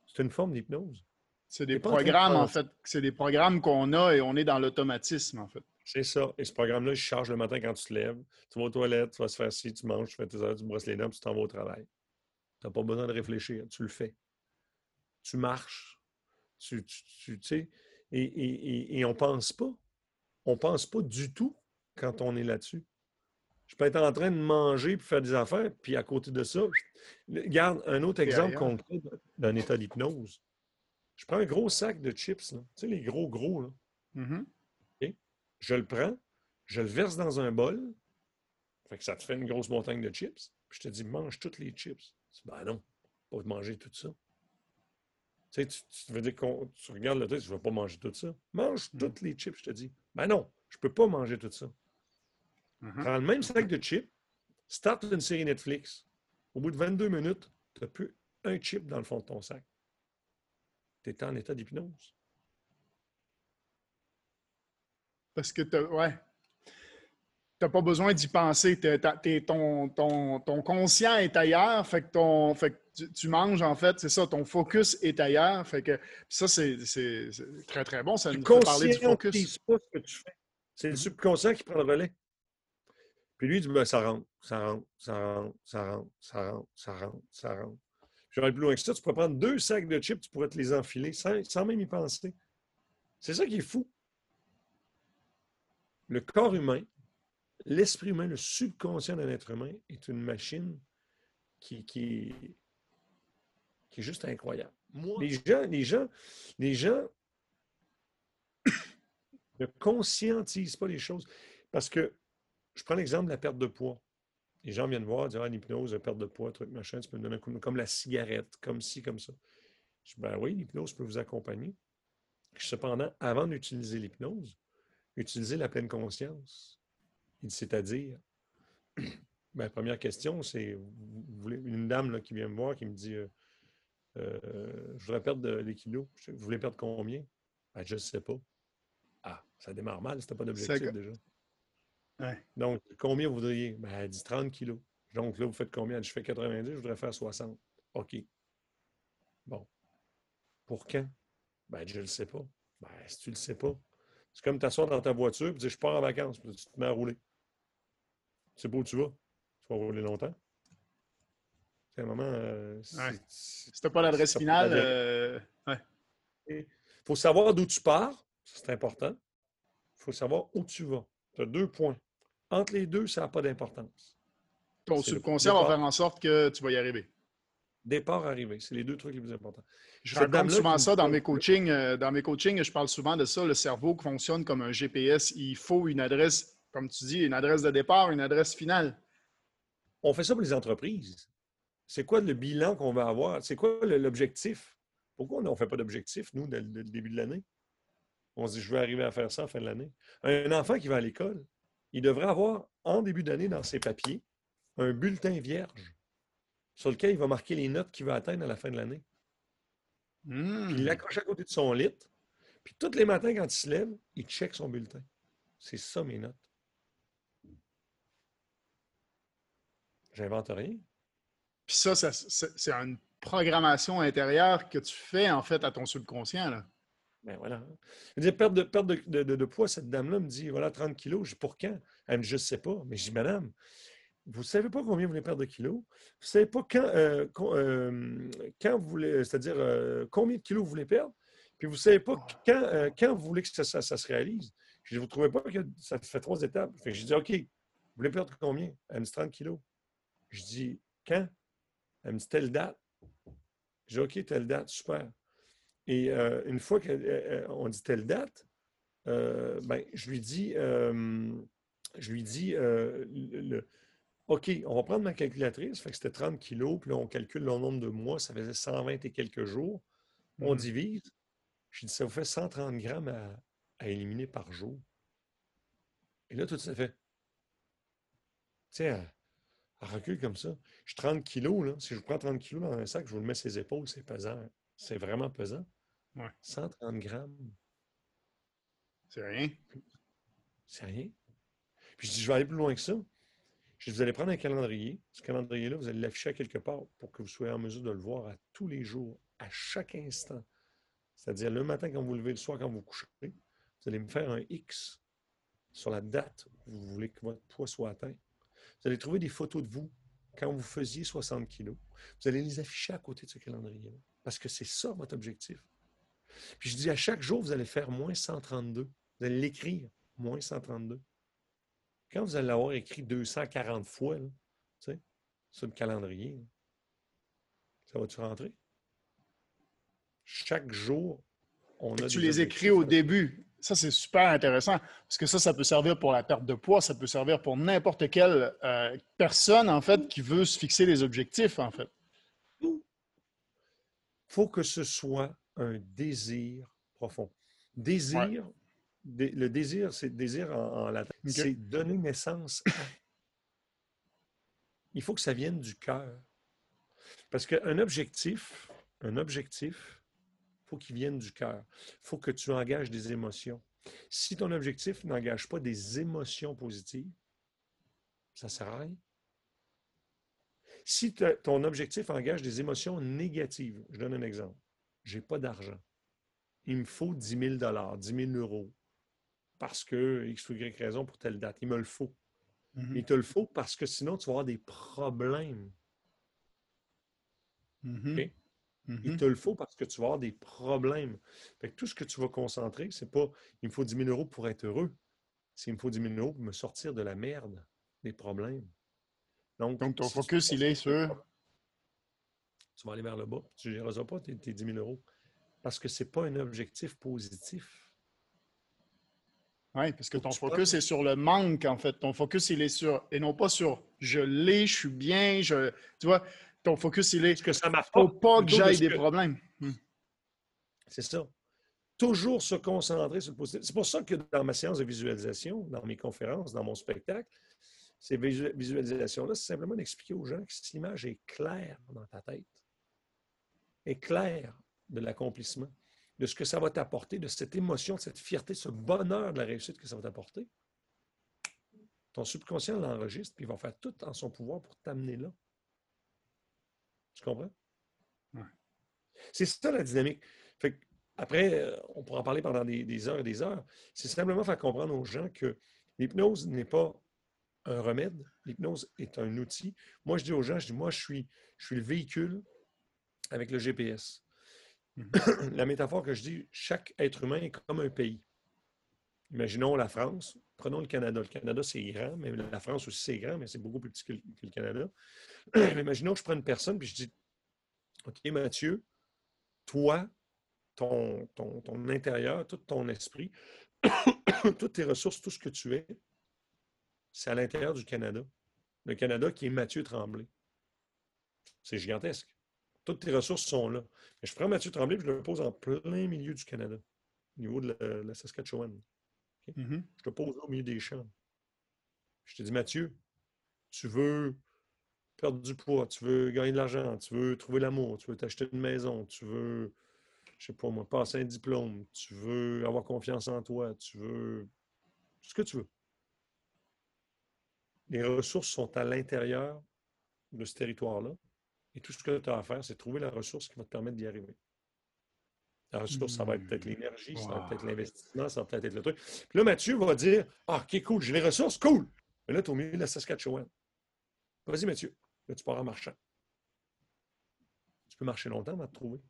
C'est une forme d'hypnose.
C'est des
en de
programmes, en fait. C'est des programmes qu'on a et on est dans l'automatisme, en fait.
C'est ça. Et ce programme-là, il charge le matin quand tu te lèves. Tu vas aux toilettes, tu vas se faire ci, tu manges, tu fais tes heures, tu brosses les dents, puis tu t'en vas au travail. Tu n'as pas besoin de réfléchir, tu le fais. Tu marches. Tu, tu, tu- sais, et, et- et- et on ne pense pas. On ne pense pas du tout quand on est là-dessus. Je peux être en train de manger puis faire des affaires, puis à côté de ça, regarde un autre exemple concret d'un état d'hypnose. Je prends un gros sac de chips, tu sais, les gros, gros. Là.
Mm-hmm.
Je le prends, je le verse dans un bol, fait que ça te fait une grosse montagne de chips, puis je te dis, mange toutes les chips. Ben non, pas manger tout ça. Tu sais, tu, veux dire qu'on tu regardes le truc, tu ne vas pas manger tout ça. Mange mm. toutes les chips, je te dis. Ben non, je ne peux pas manger tout ça. Mm-hmm. Prends le même sac de chips, start une série Netflix. Au bout de 22 minutes, tu n'as plus un chip dans le fond de ton sac. Tu es en état d'hypnose.
Parce que tu ouais. n'as pas besoin d'y penser. ton, ton, conscient est ailleurs. Fait que, ton, fait tu, manges, en fait, c'est ça, ton focus est ailleurs. Fait que ça, c'est très, très bon. Ça nous fait parler du focus.
Pas ce que tu fais. C'est le subconscient qui prend le relais. Puis lui, il dit ben, ça rentre, ça rentre, ça rentre, ça rentre, ça rentre, ça rentre, ça rentre. Je vais aller plus loin que ça. Tu pourrais prendre deux sacs de chips, tu pourrais te les enfiler sans, sans même y penser. C'est ça qui est fou. Le corps humain, l'esprit humain, le subconscient d'un être humain est une machine qui, qui, qui est juste incroyable. les gens, les gens, les gens ne conscientisent pas les choses. Parce que, je prends l'exemple de la perte de poids. Les gens viennent voir, dire, ah, l'hypnose, la perte de poids, truc, machin, tu peux me donner un coup comme la cigarette, comme ci, comme ça. Je dis, ben oui, l'hypnose peut vous accompagner. Cependant, avant d'utiliser l'hypnose, utilisez la pleine conscience. C'est-à-dire, ben, première question, c'est une dame là, qui vient me voir qui me dit euh, euh, Je voudrais perdre des kilos. Vous voulez perdre combien? Ben, Je ne sais pas. Ah, ça démarre mal, c'était pas d'objectif déjà. Donc, combien vous voudriez? Ben, elle dit 30 kilos. Donc là, vous faites combien? Je fais 90, je voudrais faire 60. OK. Bon. Pour quand? Ben, je ne le sais pas. Ben, si tu ne le sais pas, c'est comme t'asseoir dans ta voiture et dire Je pars en vacances, puis tu te mets à rouler. Tu sais pas où tu vas? Tu vas rouler longtemps? C'est un moment. Euh,
si tu pas l'adresse finale, il euh,
faut savoir d'où tu pars, c'est important. Il faut savoir où tu vas. Tu as deux points. Entre les deux, ça n'a pas d'importance.
Ton subconscient va faire en sorte que tu vas y arriver.
Départ, arrivé. C'est les deux trucs les plus importants.
Je raconte souvent ça dans mes coachings. Euh, dans mes coachings, je parle souvent de ça. Le cerveau qui fonctionne comme un GPS. Il faut une adresse, comme tu dis, une adresse de départ, une adresse finale.
On fait ça pour les entreprises. C'est quoi le bilan qu'on va avoir? C'est quoi l'objectif? Pourquoi on ne fait pas d'objectif, nous, dès le début de l'année? On se dit, je vais arriver à faire ça en fin de l'année. Un enfant qui va à l'école, il devrait avoir, en début d'année, dans ses papiers, un bulletin vierge sur lequel il va marquer les notes qu'il va atteindre à la fin de l'année. Puis il l'accroche à côté de son lit. Puis tous les matins, quand il se lève, il check son bulletin. C'est ça mes notes. J'invente rien.
Puis ça, c'est une programmation intérieure que tu fais en fait à ton subconscient. Là.
Ben voilà. Je dis, perte, de, perte de, poids, cette dame-là me dit voilà, 30 kilos. Je dis pour quand? Elle me dit je ne sais pas. Mais je dis, madame, vous ne savez pas combien vous voulez perdre de kilos? Vous ne savez pas quand, euh, euh, quand, vous voulez, c'est-à-dire euh, combien de kilos vous voulez perdre? Puis vous ne savez pas quand, quand vous voulez que ça, se réalise. Je dis, vous ne trouvez pas que ça fait trois étapes? Fait je dis, OK, vous voulez perdre combien? Elle me dit 30 kilos. Je dis, quand? Elle me dit telle date. Je dis, OK, telle date, super. Et une fois qu'on dit telle date, ben, je lui dis, je lui dis le, OK, on va prendre ma calculatrice, fait que c'était 30 kilos, puis là, on calcule le nombre de mois, ça faisait 120 et quelques jours. On mmh. divise. Je dis, ça vous fait 130 grammes à, éliminer par jour. Et là, tout ça fait. Tiens, recule comme ça. Je suis 30 kilos, là. Si je prends 30 kilos dans un sac, je vous le mets ses épaules, c'est pesant. C'est vraiment pesant. 130 grammes.
C'est rien.
C'est rien. Puis je dis, je vais aller plus loin que ça. Je vous allez prendre un calendrier. Ce calendrier-là, vous allez l'afficher à quelque part pour que vous soyez en mesure de le voir à tous les jours, à chaque instant. C'est-à-dire le matin quand vous vous levez, le soir quand vous vous couchez, vous allez me faire un X sur la date où vous voulez que votre poids soit atteint. Vous allez trouver des photos de vous quand vous faisiez 60 kilos. Vous allez les afficher à côté de ce calendrier-là. Parce que c'est ça votre objectif. Puis je dis à chaque jour, vous allez faire moins 132. Vous allez l'écrire, moins 132 Quand vous allez l'avoir écrit 240 fois, là, tu sais, sur le calendrier, ça va-tu rentrer? Chaque jour,
on a. Tu les écris au début. Ça, c'est super intéressant parce que ça, ça peut servir pour la perte de poids, ça peut servir pour n'importe quelle euh, personne, en fait, qui veut se fixer des objectifs, en fait.
Il faut que ce soit un désir profond. Désir, le désir, c'est désir en, latin, c'est donner naissance à. Il faut que ça vienne du cœur. Parce qu'un objectif, un objectif, faut qu'il vienne du cœur. Il faut que tu engages des émotions. Si ton objectif n'engage pas des émotions positives, ça ne sert à rien. Si ton objectif engage des émotions négatives, je donne un exemple. Je n'ai pas d'argent. Il me faut 10 000 10 000 euros, parce que X ou Y raison pour telle date. Il me le faut. Mm-hmm. Il te le faut parce que sinon, tu vas avoir des problèmes. Il mm-hmm. te le faut parce que tu vas avoir des problèmes. tout ce que tu vas concentrer, c'est pas il me faut 10 000 euros pour être heureux. C'est il me faut 10 000 euros pour me sortir de la merde, des problèmes.
Donc, ton focus, il est sur.
Tu vas aller vers le bas, tu ne géreras pas tes, tes 10 000 euros. Parce que ce n'est pas un objectif positif.
Oui, parce que ton focus est sur le manque, en fait. Ton focus, il est sur, et non pas sur je l'ai, je suis bien, je. Tu vois, ton focus, il est.
que ça marche
pas? pas que j'aille des problèmes. Hmm.
C'est ça. Toujours se concentrer sur le positif. C'est pour ça que dans ma séance de visualisation, dans mes conférences, dans mon spectacle, ces visualisations-là, c'est simplement d'expliquer aux gens que cette image est claire dans ta tête, est claire de l'accomplissement, de ce que ça va t'apporter, de cette émotion, de cette fierté, ce bonheur de la réussite que ça va t'apporter. Ton subconscient l'enregistre, puis il va faire tout en son pouvoir pour t'amener là. Tu comprends? C'est ça la dynamique. après, euh, on pourra en parler pendant des, heures et des heures. C'est simplement faire comprendre aux gens que l'hypnose n'est pas un remède. L'hypnose est un outil. Moi, je dis aux gens, je dis, moi, je suis, je suis le véhicule avec le GPS. Mhm. la métaphore que je dis, chaque être humain est comme un pays. Imaginons la France, prenons le Canada. Le Canada, c'est grand, mais la France aussi, c'est grand, mais c'est beaucoup plus petit que le, Canada. Imaginons que je prends une personne puis je dis OK, Mathieu, toi, ton, ton, ton intérieur, tout ton esprit, toutes tes ressources, tout ce que tu es, c'est à l'intérieur du Canada. Le Canada qui est Mathieu Tremblay. C'est gigantesque. Toutes tes ressources sont là. Mais je prends Mathieu Tremblay et je le pose en plein milieu du Canada, au niveau de la Saskatchewan. Mm-hmm. Je te pose au milieu des champs. Je te dis, Mathieu, tu veux perdre du poids, tu veux gagner de l'argent, tu veux trouver l'amour, tu veux t'acheter une maison, tu veux, je sais pas moi, passer un diplôme, tu veux avoir confiance en toi, tu veux ce que tu veux. Les ressources sont à l'intérieur de ce territoire-là. Et tout ce que tu as à faire, c'est trouver la ressource qui va te permettre d'y arriver. La ressource, ça va être peut-être l'énergie, ça va peut-être l'investissement, ça va peut-être être le truc. Puis là, Mathieu va dire Ah, OK, cool, j'ai les ressources, cool. Mais là, tu es au milieu de la Saskatchewan. Vas-y, Mathieu. Là, tu pars en marchant. Tu peux marcher longtemps avant de te trouver.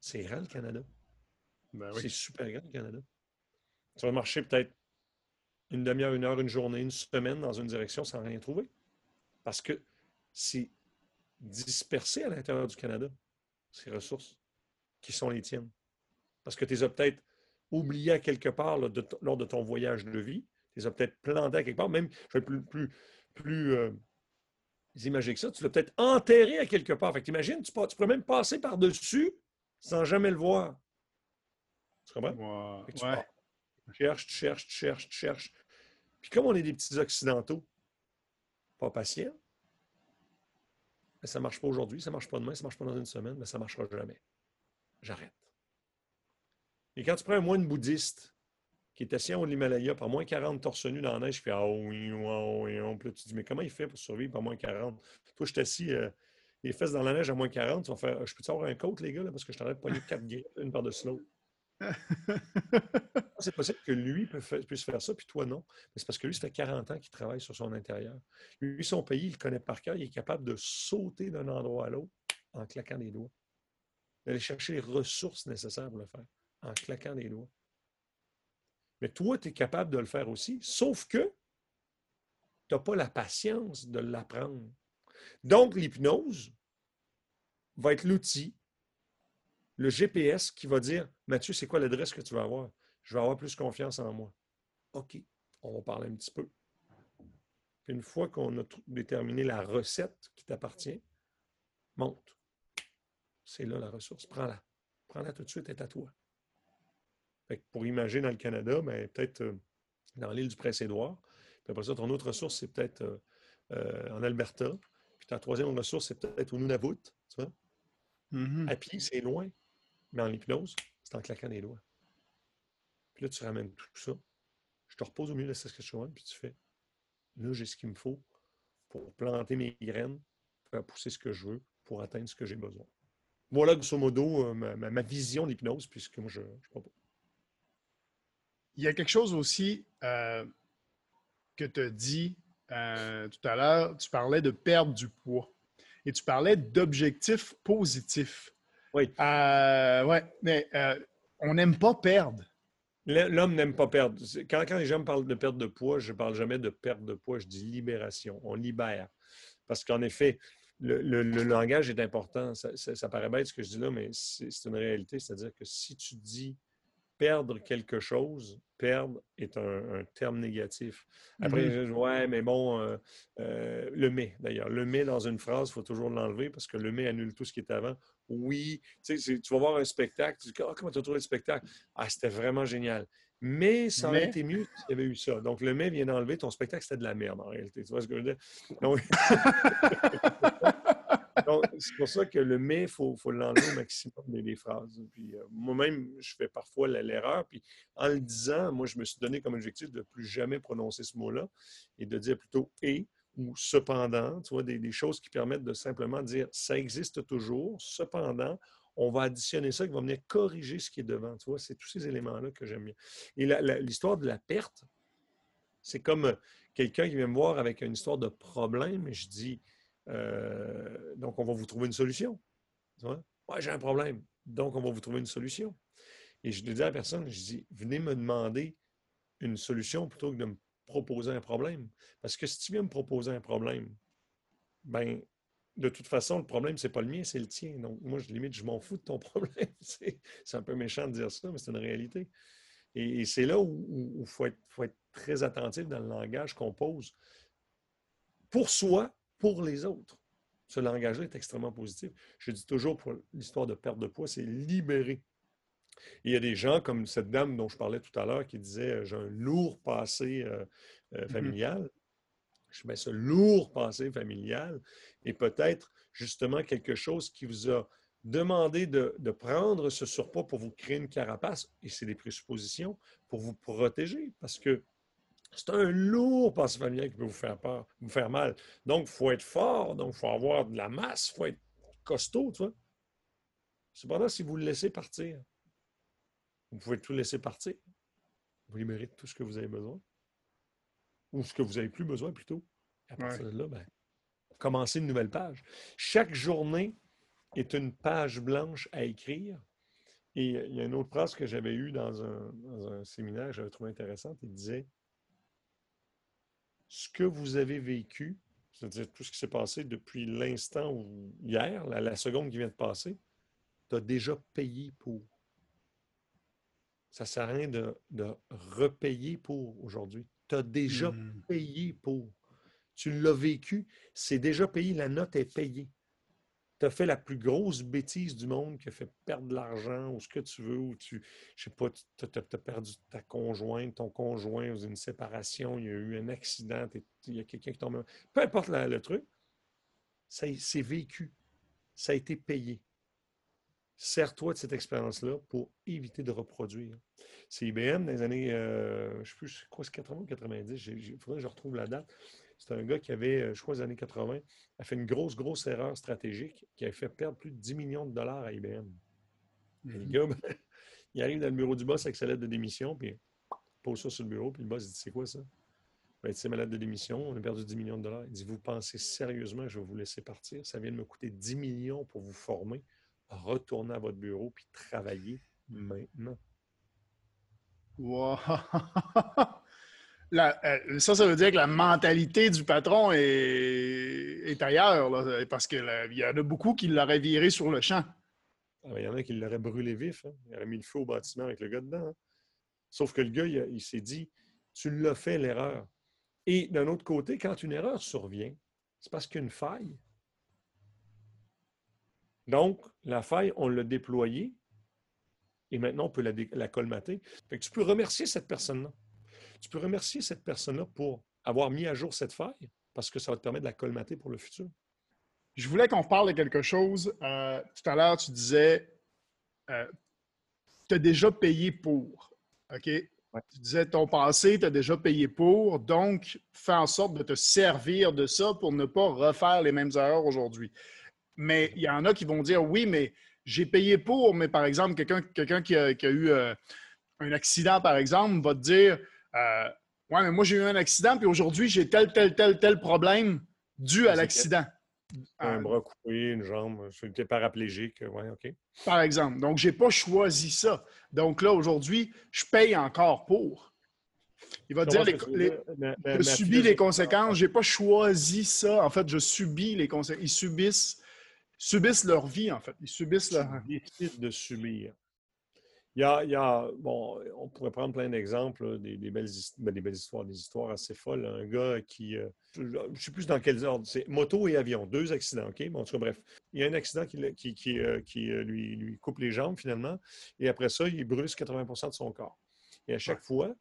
C'est grand, le Canada. Ben c'est super grand, le Canada. Tu vas marcher peut-être une demi-heure, une heure, une journée, une semaine dans une direction sans rien trouver. Parce que c'est dispersé à l'intérieur du Canada, ces ressources qui sont les tiennes parce que tu les as peut-être oubliés à quelque part lors de ton voyage de vie. Tu les as peut-être plantés à quelque part. Même, je vais plus, plus, plus euh, que ça. Tu l'as peut-être enterré à quelque part. Fait t'imagines, tu, tu pourrais même passer par-dessus sans jamais le voir. Tu comprends? Tu cherches, tu cherches, tu cherches, tu cherches. Puis comme on est des petits Occidentaux, pas patients, ben, ça ne marche pas aujourd'hui, ça ne marche pas demain, ça ne marche pas dans une semaine, mais ça ne marchera jamais. J'arrête. Et quand tu prends un moine bouddhiste qui est assis en haut de l'Himalaya par moins 40 torse nu dans la neige, je fais Ah oui, oui, oui. Puis tu dis Mais comment il fait pour survivre par moins 40 Toi, je suis assis euh, les fesses dans la neige à moins 40, tu vas faire Je peux-tu avoir un coat, les gars, là, parce que je t'arrête de pogner quatre griffes, une par-dessus l'autre? c'est possible que lui puisse faire ça, puis toi non. Mais c'est parce que lui, ça fait 40 ans qu'il travaille sur son intérieur. Lui, son pays, il le connaît par cœur, il est capable de sauter d'un endroit à l'autre en claquant des doigts. D'aller chercher les ressources nécessaires pour le faire en claquant les doigts. Mais toi, tu es capable de le faire aussi, sauf que tu n'as pas la patience de l'apprendre. Donc, l'hypnose va être l'outil, le GPS qui va dire Mathieu, c'est quoi l'adresse que tu vas avoir? Je vais avoir plus confiance en moi. OK, on va parler un petit peu. une fois qu'on a déterminé la recette qui t'appartient, monte. C'est là la ressource. Prends-la. Prends-la tout de suite, est à toi. Pour imaginer dans le Canada, ben, peut-être euh, dans l'île du Prince-Édouard. Puis après ça, ton autre ressource, c'est peut-être euh, euh, en Alberta. Puis ta troisième ressource, c'est peut-être au Nunavut. Tu vois? Mm-hmm. À pied, c'est loin. Mais en hypnose, c'est en claquant des doigts. Puis là, tu ramènes tout ça. Je te repose au milieu de la Saskatchewan, puis tu fais là, j'ai ce qu'il me faut pour planter mes graines, pour pousser ce que je veux, pour atteindre ce que j'ai besoin. Voilà, grosso modo, ma, vision d'hypnose, puisque moi, je crois pas.
Il y a quelque chose aussi euh, que tu as dit euh, tout à l'heure. Tu parlais de perdre du poids et tu parlais d'objectifs positifs.
Oui.
ouais, mais on n'aime pas perdre.
L'homme n'aime pas perdre. Quand, quand les gens me parlent de perte de poids, je ne parle jamais de perte de poids, je dis libération. On libère. Parce qu'en effet, le, langage est important. Ça, paraît bête ce que je dis là, mais c'est une réalité. C'est-à-dire que si tu dis perdre quelque chose, perdre est un, terme négatif. Après, je dis, ouais, mais bon, euh, euh, le mais d'ailleurs. Le mais dans une phrase, il faut toujours l'enlever parce que le mais annule tout ce qui est avant. Oui, tu vas voir un spectacle, tu dis, ah, comment tu as trouvé le spectacle? Ah, c'était vraiment génial. Mais ça aurait été mieux s'il y avait eu ça. Donc, le mais vient d'enlever ton spectacle, c'était de la merde en réalité. Tu vois ce que je veux dire? Donc, c'est pour ça que le mais, il faut, l'enlever au maximum des, phrases. Puis euh, moi-même, je fais parfois l'erreur. Puis en le disant, moi, je me suis donné comme objectif de ne plus jamais prononcer ce mot-là et de dire plutôt et ou cependant, tu vois, des, des, choses qui permettent de simplement dire ça existe toujours, cependant, on va additionner ça qui va venir corriger ce qui est devant. Tu vois, c'est tous ces éléments-là que j'aime bien. Et l'histoire de la perte, c'est comme euh, quelqu'un qui vient me voir avec une histoire de problème je dis, euh, donc on va vous trouver une solution. Ouais, j'ai un problème. Donc on va vous trouver une solution. Et je dis à la personne, je dis, venez me demander une solution plutôt que de me proposer un problème. Parce que si tu viens me proposer un problème, ben de toute façon, le problème, ce n'est pas le mien, c'est le tien. Donc, moi, je limite, je m'en fous de ton problème. c'est un peu méchant de dire ça, mais c'est une réalité. Et, c'est là où il faut, être très attentif dans le langage qu'on pose. Pour soi, pour les autres. Ce langage-là est extrêmement positif. Je dis toujours pour l'histoire de perte de poids, c'est libérer. il y a des gens comme cette dame dont je parlais tout à l'heure qui disait J'ai un lourd passé euh, euh, mm-hmm. familial je mets ce lourd passé familial et peut-être justement quelque chose qui vous a demandé de, prendre ce surpoids pour vous créer une carapace, et c'est des présuppositions, pour vous protéger, parce que c'est un lourd passé familial qui peut vous faire peur, vous faire mal. Donc, il faut être fort, donc il faut avoir de la masse, il faut être costaud, tu vois. Cependant, si vous le laissez partir, vous pouvez tout laisser partir. Vous libérez tout ce que vous avez besoin ou ce que vous n'avez plus besoin plutôt. À partir de là, ben, commencez une nouvelle page. Chaque journée est une page blanche à écrire. Et il y a une autre phrase que j'avais eue dans un, dans un séminaire que j'avais trouvé intéressante. Il disait Ce que vous avez vécu, c'est-à-dire tout ce qui s'est passé depuis l'instant où hier, la, seconde qui vient de passer, tu as déjà payé pour. Ça ne sert à rien de, de repayer pour aujourd'hui tu as déjà mmh. payé pour. Tu l'as vécu, c'est déjà payé, la note est payée. Tu as fait la plus grosse bêtise du monde qui a fait perdre de l'argent ou ce que tu veux, ou tu, je sais pas, tu as, perdu ta conjointe, ton conjoint, ou une séparation, il y a eu un accident, il y a quelqu'un qui tombe. Peu importe le truc, c'est vécu. Ça a été payé. Sers-toi de cette expérience-là pour éviter de reproduire. C'est IBM dans les années, euh, je ne sais plus, quoi, c'est 80 ou 90, il faudrait que je retrouve la date. C'est un gars qui avait, euh, je crois, les années 80, a fait une grosse, grosse erreur stratégique qui a fait perdre plus de 10 millions de dollars à IBM. le mhm. gars, ben, il arrive dans le bureau du boss avec sa lettre de démission, puis il pose ça sur le bureau, puis le boss dit C'est quoi ça? Ben, C'est ma lettre de démission, on a perdu 10 millions de dollars. Il dit Vous pensez sérieusement que je vais vous laisser partir? Ça vient de me coûter 10 millions pour vous former retournez à votre bureau puis travaillez maintenant.
Wow! euh, ça, ça veut dire que la mentalité du patron est, ailleurs, parce qu'il y en a beaucoup qui l'auraient viré sur le champ.
Ah, il y en a qui l'auraient brûlé vif. Hein. Il aurait mis le feu au bâtiment avec le gars dedans. Hein. Sauf que le gars, il, s'est dit Tu l'as fait l'erreur. Et d'un autre côté, quand une erreur survient, c'est parce qu'il y a une faille. Donc, la faille, on l'a déployée et maintenant on peut la, colmater. tu peux remercier cette personne-là. Tu peux remercier cette personne-là pour avoir mis à jour cette faille parce que ça va te permettre de la colmater pour le futur.
Je voulais qu'on parle de quelque chose. Euh, tout à l'heure, tu disais, euh, tu as déjà payé pour. OK? Tu disais, ton passé, tu as déjà payé pour. Donc, fais en sorte de te servir de ça pour ne pas refaire les mêmes erreurs aujourd'hui. Mais il y en a qui vont dire, oui, mais j'ai payé pour, mais par exemple, quelqu'un qui, a, eu euh, un accident, par exemple, va te dire, euh, ouais, mais moi, j'ai eu un accident, puis aujourd'hui, j'ai tel, tel, tel, tel problème dû à l'accident.
Un euh, bras coupé, une jambe, j'étais paraplégique, ouais, OK.
Par exemple. Donc, je n'ai pas choisi ça. Donc là, aujourd'hui, je paye encore pour. Il va dire, les, je subis les conséquences, je n'ai pas choisi ça. En fait, je subis les conséquences. Ils subissent, subissent leur vie, en fait. Ils subissent leur...
Ils de subir. Il y, a, bon, on pourrait prendre plein d'exemples, des, des, belles, ben, des, belles, histoires, des histoires assez folles. Un gars qui, euh, je ne sais plus dans quel ordre, c'est moto et avion, deux accidents, OK? Bon, en tout cas, bref, il y a un accident qui, qui, qui, euh, euh, lui, lui, coupe les jambes finalement, et après ça, il brûle 80% de son corps. Et à chaque fois,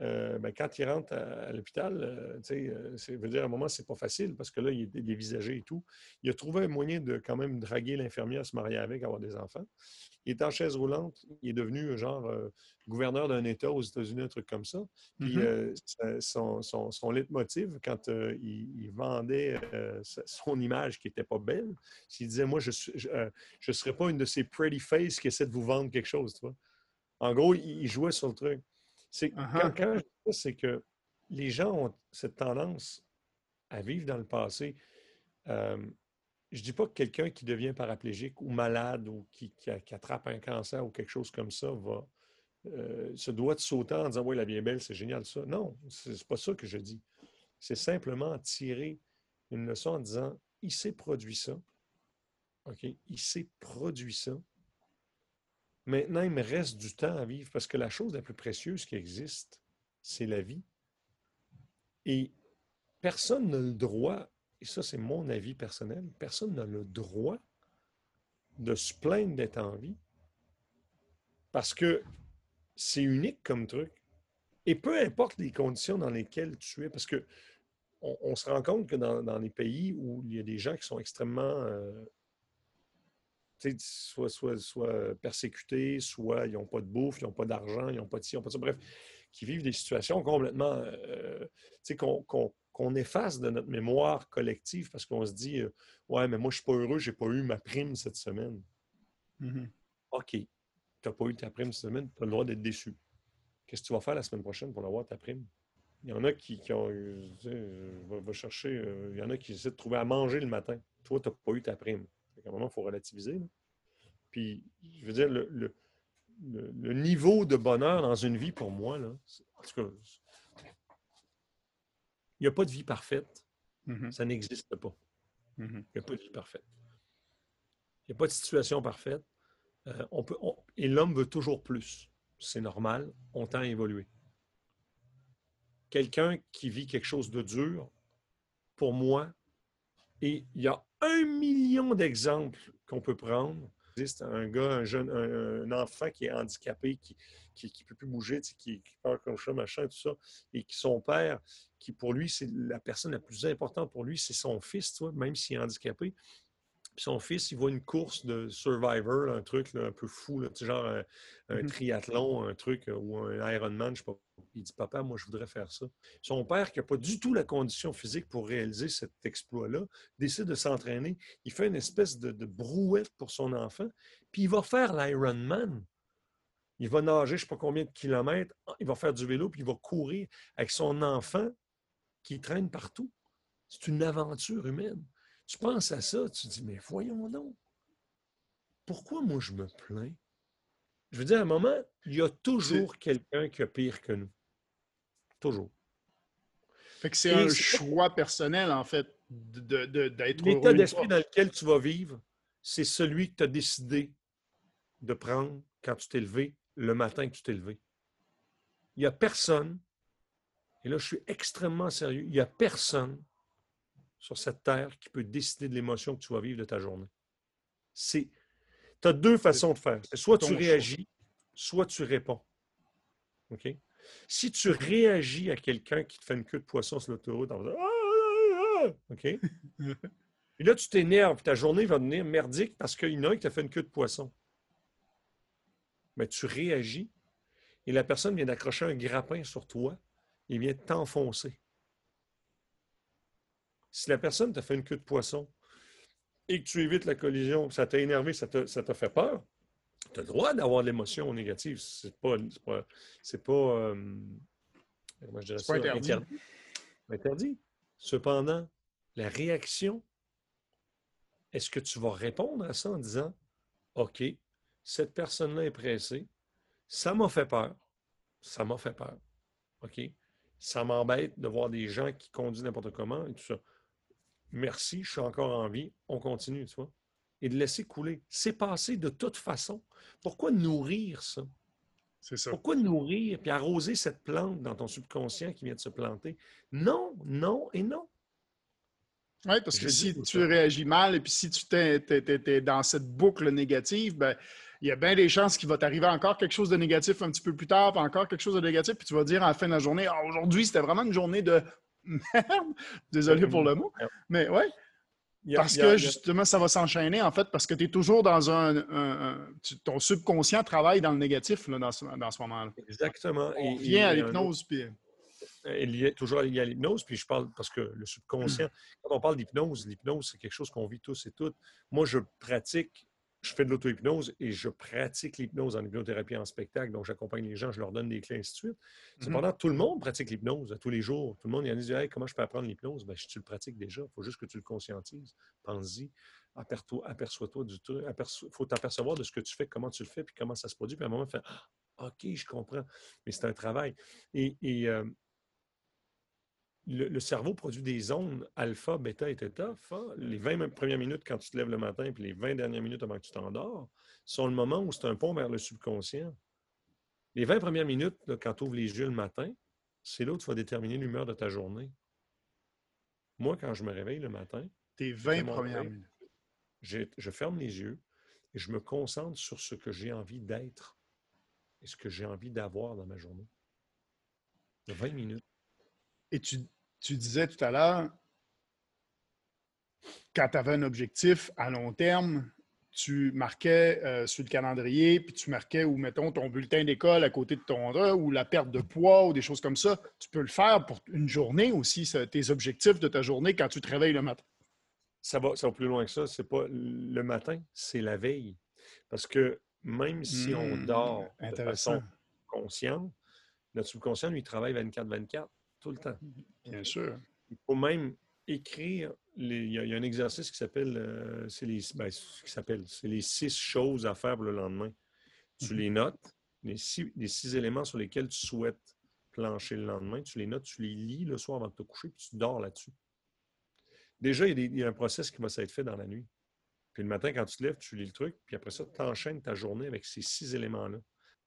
euh, ben, quand il rentre à, l'hôpital, euh, euh, veut dire à un moment, c'est pas facile parce que là, il est dévisagé et tout. Il a trouvé un moyen de quand même draguer l'infirmière, se marier avec, avoir des enfants. Il est en chaise roulante. Il est devenu genre gouverneur d'un État aux États-Unis, un truc comme ça. Puis mm-hmm. son, son, son, leitmotiv, quand il, vendait son image qui n'était pas belle, il disait Moi, je ne serais pas une de ces pretty faces qui essaient de vous vendre quelque chose. Tu vois? En gros, il jouait sur le truc. C'est uh-huh. quand, je dis c'est que les gens ont cette tendance à vivre dans le passé. Euh, je ne dis pas que quelqu'un qui devient paraplégique ou malade ou qui, attrape un cancer ou quelque chose comme ça va euh, se doit de sauter en disant Oui, la est belle, c'est génial ça. Non, ce n'est pas ça que je dis. C'est simplement tirer une leçon en disant Il s'est produit ça. OK? Il s'est produit ça. Maintenant, il me reste du temps à vivre parce que la chose la plus précieuse qui existe, c'est la vie. Et personne n'a le droit, et ça c'est mon avis personnel, personne n'a le droit de se plaindre d'être en vie parce que c'est unique comme truc. Et peu importe les conditions dans lesquelles tu es, parce que on, se rend compte que dans, les pays où il y a des gens qui sont extrêmement euh, soit, soit, soit persécutés, soit ils n'ont pas de bouffe, ils n'ont pas d'argent, ils n'ont pas de ci, ils n'ont pas de ça. Bref, qui vivent des situations complètement. Euh, qu'on efface de notre mémoire collective parce qu'on se dit euh, Ouais, mais moi, je ne suis pas heureux, je n'ai pas eu ma prime cette semaine. Mm-hmm. OK. Tu n'as pas eu ta prime cette semaine, tu as le droit d'être déçu. Qu'est-ce que tu vas faire la semaine prochaine pour avoir ta prime? Il y en a qui, ont. va, chercher. Euh, il y en a qui essaient de trouver à manger le matin. Toi, tu n'as pas eu ta prime. À un moment, il faut relativiser. Puis, je veux dire, le, niveau de bonheur dans une vie, pour moi, là, en tout cas, il n'y a pas de vie parfaite. Mm-hmm. Ça n'existe pas. Mm-hmm. Il n'y a pas de vie parfaite. Il n'y a pas de situation parfaite. Euh, on peut, et l'homme veut toujours plus. C'est normal. On tend à évoluer. Quelqu'un qui vit quelque chose de dur, pour moi, et il y a un million d'exemples qu'on peut prendre. Il existe un gars, un jeune, un, enfant qui est handicapé, qui ne peut plus bouger, qui, qui parle comme ça, machin, tout ça, et qui son père, qui pour lui, c'est la personne la plus importante pour lui, c'est son fils, tu vois, même s'il est handicapé son fils, il voit une course de Survivor, un truc un peu fou, genre un, mm-hmm. triathlon, un truc, euh, ou un Ironman, je sais pas. Il dit Papa, moi, je voudrais faire ça. Son père, qui n'a pas du tout la condition physique pour réaliser cet exploit-là, décide de s'entraîner. Il fait une espèce de, brouette pour son enfant, puis il va faire l'Ironman. Il va nager, je ne sais pas combien de kilomètres, il va faire du vélo, puis il va courir avec son enfant qui traîne partout. C'est une aventure humaine. Tu penses à ça, tu te dis, mais voyons donc. Pourquoi moi je me plains? Je veux dire, à un moment, il y a toujours quelqu'un qui a pire que nous. Toujours.
Fait que c'est un choix personnel, en fait, d'être de, de,
L'état d'esprit dans lequel tu vas vivre, c'est celui que tu as décidé de prendre quand tu t'es levé, le matin que tu t'es levé. Il n'y a personne, et là je suis extrêmement sérieux, il n'y a personne sur cette terre qui peut décider de l'émotion que tu vas vivre de ta journée. Tu as deux façons de faire. Soit tu réagis, soit tu réponds. OK? Si tu réagis à quelqu'un qui te fait une queue de poisson sur l'autoroute, en faisant ah, ah, ah, OK? Et là, tu t'énerves, ta journée va devenir merdique parce qu'il y en a un qui t'a fait une queue de poisson. Mais tu réagis et la personne vient d'accrocher un grappin sur toi et vient t'enfoncer. Si la personne t'a fait une queue de poisson et que tu évites la collision, ça t'a énervé, ça t'a fait peur, tu as le droit d'avoir de l'émotion négative. C'est pas. C'est pas. Euh,
je dirais ça, pas interdit.
interdit. Cependant, la réaction, est-ce que tu vas répondre à ça en disant OK, cette personne-là est pressée, ça m'a fait peur. Ça m'a fait peur. OK? Ça m'embête de voir des gens qui conduisent n'importe comment et tout ça. Merci, je suis encore en vie, on continue, tu vois et de laisser couler. C'est passé de toute façon. Pourquoi nourrir ça?
C'est ça.
Pourquoi nourrir et arroser cette plante dans ton subconscient qui vient de se planter? Non, non et non.
Oui, parce que si tu réagis mal et puis si tu es, dans cette boucle négative, ben, il y a bien des chances qu'il va t'arriver encore quelque chose de négatif un petit peu plus tard, puis encore quelque chose de négatif, puis tu vas dire à la fin de la journée, ah, aujourd'hui, c'était vraiment une journée de merde. Désolé pour le mot. Mais ouais, parce que justement, ça va s'enchaîner, en fait, parce que tu es toujours dans un, Ton subconscient travaille dans le négatif là, dans ce, moment-là.
Exactement.
On vient à l'hypnose. Puis...
Il y a toujours lié à l'hypnose, puis je parle parce que le subconscient, quand on parle d'hypnose, l'hypnose, c'est quelque chose qu'on vit tous et toutes. Moi, je pratique je fais de l'auto-hypnose et je pratique l'hypnose en hypnothérapie en spectacle. Donc, j'accompagne les gens, je leur donne des clés, ainsi de suite. Mm-hmm. Cependant, tout le monde pratique l'hypnose tous les jours. Tout le monde, il y en a dit hey, comment je peux apprendre l'hypnose? Ben, Tu le pratiques déjà. Il faut juste que tu le conscientises. Pense-y. Aperçois-toi du truc. Il faut t'apercevoir de ce que tu fais, comment tu le fais, puis comment ça se produit. Puis à un moment, tu fais ah, OK, je comprends. Mais c'est un travail. Et, euh, le, cerveau produit des ondes alpha, bêta et theta. Les 20 premières minutes quand tu te lèves le matin, puis les 20 dernières minutes avant que tu t'endors, sont le moment où c'est un pont vers le subconscient. Les 20 premières minutes, quand tu ouvres les yeux le matin, c'est là où tu vas déterminer l'humeur de ta journée. Moi, quand je me réveille le matin,
tes 20 premières minutes.
Je ferme les yeux et je me concentre sur ce que j'ai envie d'être et ce que j'ai envie d'avoir dans ma journée. 20 minutes.
Et tu, tu disais tout à l'heure, quand tu avais un objectif à long terme, tu marquais euh, sur le calendrier, puis tu marquais, ou mettons, ton bulletin d'école à côté de ton ou la perte de poids, ou des choses comme ça. Tu peux le faire pour une journée aussi, tes objectifs de ta journée quand tu te réveilles le matin.
Ça va, ça va plus loin que ça. C'est pas le matin, c'est la veille. Parce que même si on hmm, dort de façon consciente, notre subconscient, lui, travaille 24-24 tout le temps.
Bien sûr.
Il faut même écrire. il, y a, un exercice qui s'appelle euh, c'est les, ben, qui s'appelle c'est les six choses à faire le lendemain. Tu mhm. les notes, les six, les six éléments sur lesquels tu souhaites plancher le lendemain, tu les notes, tu les lis le soir avant de te coucher, puis tu dors là-dessus. Déjà, il y, a un process qui va s'être fait dans la nuit. Puis le matin, quand tu te lèves, tu lis le truc, puis après ça, tu enchaînes ta journée avec ces six éléments-là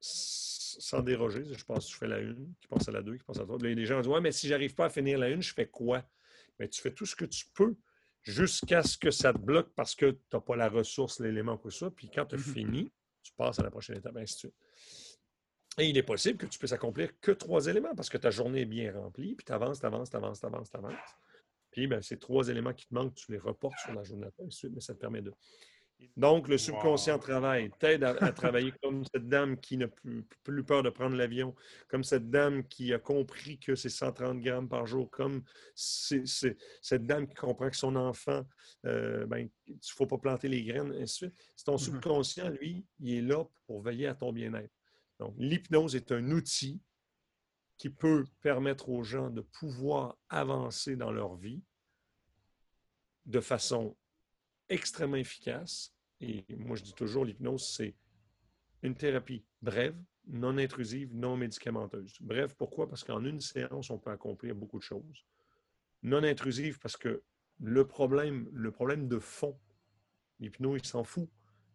sans déroger. Je pense que je fais la une, qui pense à la deux, qui pense à la trois. Les gens disent Ouais, mais si j'arrive pas à finir la une, je fais quoi? Mais tu fais tout ce que tu peux jusqu'à ce que ça te bloque parce que tu n'as pas la ressource, l'élément que ça. Puis quand tu as mm-hmm. fini, tu passes à la prochaine étape, ainsi de Et il est possible que tu puisses accomplir que trois éléments parce que ta journée est bien remplie, puis tu avances, tu avances, tu avances, tu avances, tu avances. Puis ben, ces trois éléments qui te manquent, tu les reportes sur la journée d'après, mais ça te permet de. Donc, le subconscient travaille, t'aide à, travailler comme cette dame qui n'a plus, peur de prendre l'avion, comme cette dame qui a compris que c'est 130 grammes par jour, comme cette dame qui comprend que son enfant, euh, ben, il ne faut pas planter les graines, ainsi de suite. C'est ton mm-hmm. subconscient, lui, il est là pour veiller à ton bien-être. Donc, l'hypnose est un outil qui peut permettre aux gens de pouvoir avancer dans leur vie de façon extrêmement efficace. Et moi, je dis toujours, l'hypnose, c'est une thérapie brève, non intrusive, non médicamenteuse. Bref, pourquoi? Parce qu'en une séance, on peut accomplir beaucoup de choses. non intrusive parce que le problème, le problème de fond, l'hypno, il s'en fout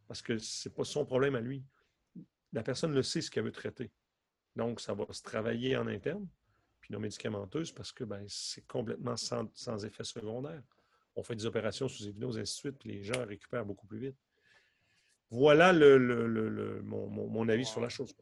parce que ce n'est pas son problème à lui. La personne le sait ce qu'elle veut traiter. Donc, ça va se travailler en interne, puis non médicamenteuse, parce que ben, c'est complètement sans, effet secondaire. On fait des opérations sous hypnose, et ainsi de suite, les gens récupèrent beaucoup plus vite. Voilà mon, avis sur la chose.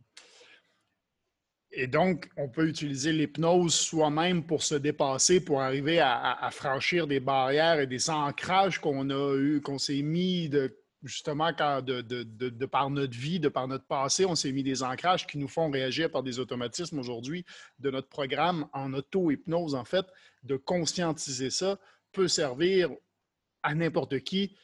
Et donc, on peut utiliser l'hypnose soi-même pour se dépasser, pour arriver à, franchir des barrières et des ancrages qu'on a eu, qu'on s'est mis de, justement de, par notre vie, de par notre passé, on s'est mis des ancrages qui nous font réagir par des automatismes aujourd'hui de notre programme en auto-hypnose, en fait, de conscientiser ça peut servir à n'importe qui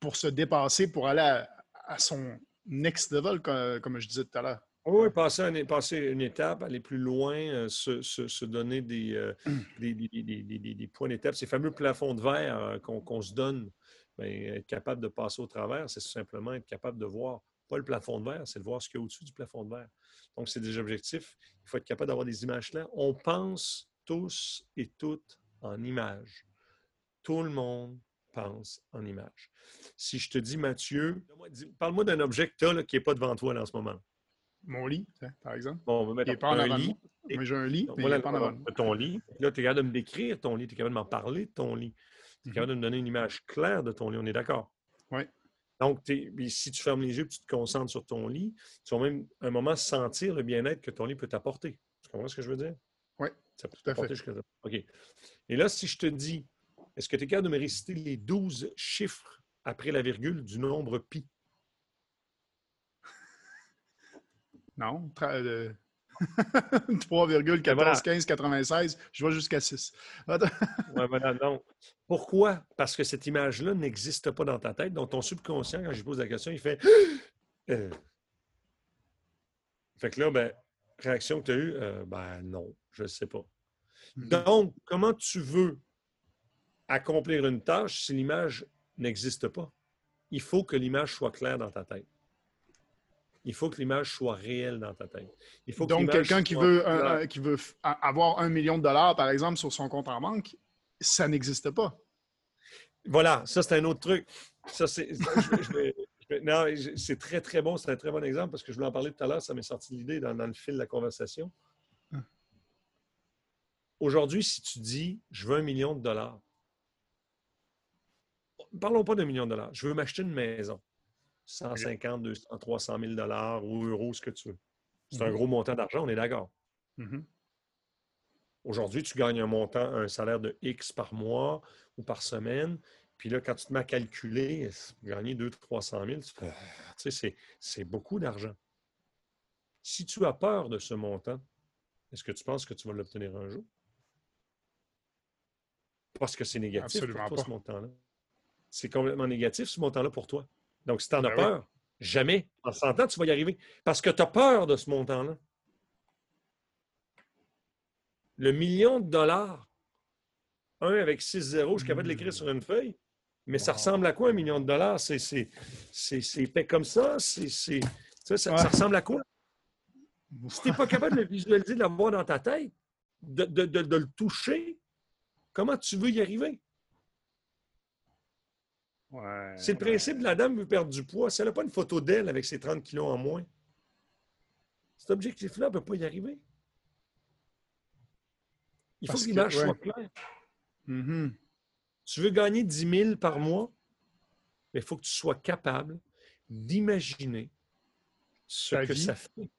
pour se dépasser, pour aller à, son next level, comme je disais tout à l'heure.
Oui, passer, une étape, aller plus loin, euh, se, donner euh, des, des, points d'étape, ces fameux plafonds de verre euh, qu'on se donne, ben, être capable de passer au travers, c'est simplement être capable de voir, pas le plafond de verre, c'est de voir ce qu'il y a au-dessus du plafond de verre. Donc, c'est des objectifs. Il faut être capable d'avoir des images claires. On pense tous et toutes en images. Tout le monde pense en images. Si je te dis, Mathieu, parle-moi d'un objet que tu as qui n'est pas devant toi en ce moment.
Mon lit, par exemple.
Bon, on va mettre
pas un lit. Moi, j'ai un lit, mais
voilà,
il pas en avant.
Ton lit. Là, tu es capable de me décrire ton lit, tu es capable de m'en parler de ton lit. Tu es mhm. capable de me donner une image claire de ton lit. On est d'accord?
Oui.
Donc, si tu fermes les yeux et tu te concentres sur ton lit, tu vas même un moment sentir le bien-être que ton lit peut t'apporter. Tu comprends ce que je veux dire?
Oui.
Ça peut t'apporter jusqu'à OK. Et là, si je te dis, est-ce que tu es capable de me réciter les 12 chiffres après la virgule du nombre pi?
Non. 3,141596, je vais jusqu'à 6.
ouais, voilà, non. Pourquoi? Parce que cette image-là n'existe pas dans ta tête. Donc, ton subconscient, quand je pose la question, il fait. Euh. Fait que là, ben, réaction que tu as eue, euh, ben non, je ne sais pas. Hmm. Donc, comment tu veux accomplir une tâche si l'image n'existe pas? Il faut que l'image soit claire dans ta tête il faut que l'image soit réelle dans ta tête. Il faut
Donc, quelqu'un qui, veut, qui veut avoir un million de dollars, par exemple, sur son compte en banque, ça n'existe pas.
Voilà, ça, c'est un autre truc. Ça, c'est, c'est très, très bon. C'est un très bon exemple parce que je voulais en parler tout à l'heure. Ça m'est sorti l'idée dans, le fil de la conversation. Hum. Aujourd'hui, si tu dis je veux un million de dollars, parlons pas d'un million de dollars, je veux m'acheter une maison. 150, 200, 300 000 dollars ou euros, ce que tu veux. C'est un mmh gros montant d'argent, on est d'accord. Mmh Aujourd'hui, tu gagnes un montant, un salaire de X par mois ou par semaine. Puis là, quand tu te mets à calculer, gagner 200 300 000, tu sais, c'est beaucoup d'argent. Si tu as peur de ce montant, est-ce que tu penses que tu vas l'obtenir un jour? Parce que c'est négatif pour toi, ce montant-là. C'est complètement négatif, ce montant-là, pour toi. Donc, si tu en as ben peur, jamais, en 100 ans, tu vas y arriver. Parce que tu as peur de ce montant-là. Le million de dollars, un avec 6 zéros, je suis capable de l'écrire sur une feuille, mais ça ressemble à quoi un million de dollars? C'est fait comme ça? C'est ça, ça, ressemble à quoi? Si tu n'es pas capable de le visualiser, de l'avoir dans ta tête, de, de, le toucher, comment tu veux y arriver? C'est le principe de la dame veut perdre du poids. Si elle n'a pas une photo d'elle avec ses 30 kilos en moins, cet objectif-là ne peut pas y arriver. Il faut que l'image soit claire. Tu veux gagner 10 000 par mois, mais il faut que tu sois capable d'imaginer ce que ça fait.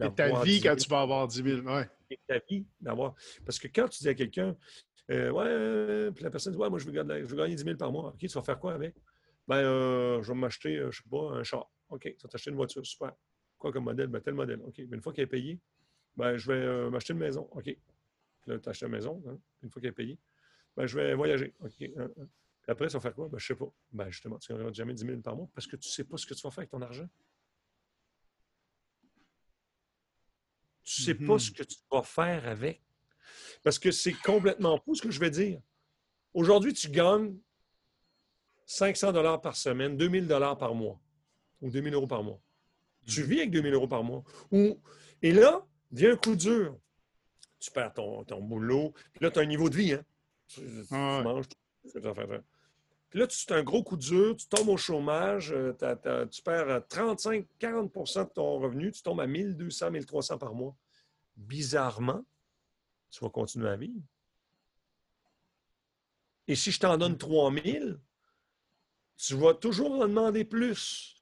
Et ta vie quand tu vas avoir 10 000. Ouais.
Et ta vie d'avoir. Parce que quand tu dis à quelqu'un, euh, ouais, euh, puis la personne dit Ouais, moi, je veux, gagner, je veux gagner 10 000 par mois. OK, tu vas faire quoi avec? Ben, euh, je vais m'acheter, je sais pas, un char. OK, tu vas t'acheter une voiture. Super. Quoi comme modèle? Ben, tel modèle. OK, ben, une fois qu'elle est payée, ben, je vais m'acheter une maison. OK. Là, tu achètes une maison. Hein, une fois qu'elle est payée, ben, je vais voyager. OK. Hein, après, tu vas faire quoi? Ben, je sais pas. Ben, justement, tu ne jamais 10 000 par mois parce que tu ne sais pas ce que tu vas faire avec ton argent. Tu ne sais pas mm-hmm. ce que tu vas faire avec. Parce que c'est complètement fou ce que je vais dire. Aujourd'hui, tu gagnes 500 dollars par semaine, 2000 dollars par mois ou 2000 euros par mois. Tu mhm. vis avec 2000 euros par mois. Et là, vient un coup dur. tu perds ton, ton boulot. Puis là, tu as un niveau de vie. Hein? Tu,
Ah ouais.
manges, tu. Puis là, tu c'est un gros coup dur, tu tombes au chômage, euh, tu perds 35-40% de ton revenu, tu tombes à 1200, 1300 par mois. Bizarrement, tu vas continuer à vivre. Et si je t'en donne 3000, tu vas toujours en demander plus.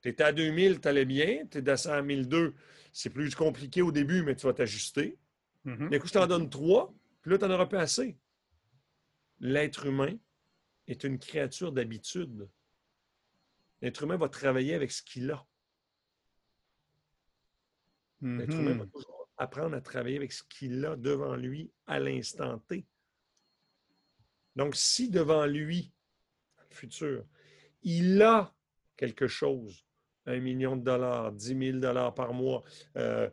Tu étais à 2000, tu allais bien, tu es descendu à 1002, c'est plus compliqué au début, mais tu vas t'ajuster.
Mhm.
D'un coup, je t'en donne trois, puis là, tu n'en auras plus assez. L'être humain est une créature d'habitude. L'être humain va travailler avec ce qu'il a. L'être humain va
Mhm.
toujours apprendre à travailler avec ce qu'il a devant lui à l'instant T. Donc, si devant lui, le futur, il a quelque chose, un million de dollars, 10 000 dollars par mois, euh,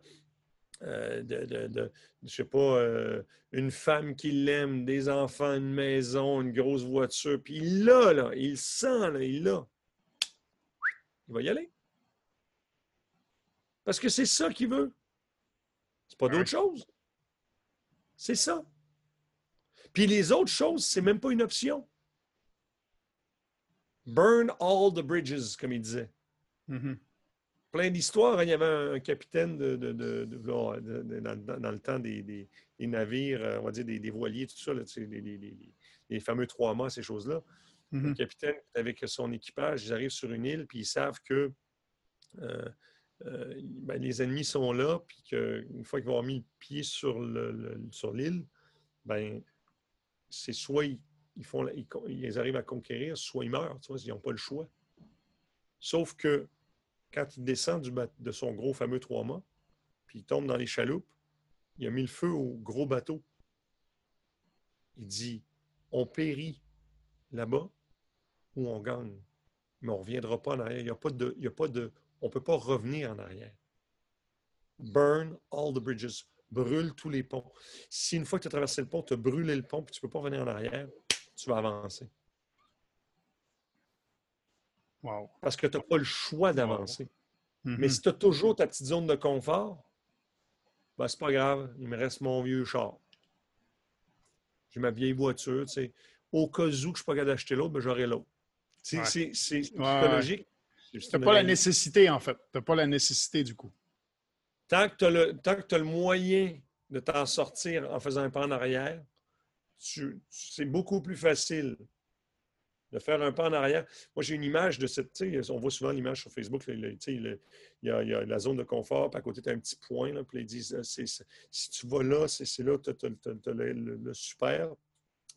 euh, de, je sais pas, euh, une femme qui l'aime, des enfants, une maison, une grosse voiture, puis il l'a, là, il sent, là, il l'a. Il va y aller. Parce que c'est ça qu'il veut. C'est pas d'autre chose. C'est ça. Puis les autres choses, c'est même pas une option. Burn all the bridges, comme il disait
Mhm.
plein d'histoires. hein. Il y avait un capitaine de, dans, le temps des, des- des navires, euh, on va dire des, des voiliers, tout ça, là, tu sais, les, fameux trois mâts, ces choses-là. Le
Mhm.
capitaine, avec son équipage, ils arrivent sur une île, puis ils savent que euh, euh, ben, les ennemis sont là, puis qu'une fois qu'ils vont avoir mis le pied sur le- sur l'île, ben, c'est soit ils, ils arrivent à conquérir, soit ils meurent. Tu vois, ils n'ont pas le choix. Sauf que quand il descend du de son gros fameux trois mâts, puis il tombe dans les chaloupes, il a mis le feu au gros bateau. Il dit on périt là-bas ou on gagne. Mais on ne reviendra pas en arrière. Il y a pas de, il y a pas de, on ne peut pas revenir en arrière. Burn all the bridges. Brûle tous les ponts. Si une fois que tu as traversé le pont, tu as brûlé le pont, puis tu ne peux pas revenir en arrière, tu vas avancer.
Wow.
Parce que tu n'as pas le choix d'avancer.
Mhm.
Mais si tu as toujours ta petite zone de confort, ben, c'est pas grave, il me reste mon vieux char. J'ai ma vieille voiture, tu sais. Au cas où je ne suis pas capable d'acheter l'autre, ben, j'aurai l'autre. C'est
Ouais. Ouais,
psychologique.
Tu n'as pas la nécessité, en fait. Tu n'as pas la nécessité, du coup.
Tant que tu as, le- tant que tu as le moyen de t'en sortir en faisant un pas en arrière, c'est beaucoup plus facile de faire un pas en arrière. Moi, j'ai une image de cette. On voit souvent l'image sur Facebook. Il y, a, il y a la zone de confort, puis à côté, tu as un petit point. Là, puis ils disent euh, si tu vas là, c'est là que tu as, le, le- le super.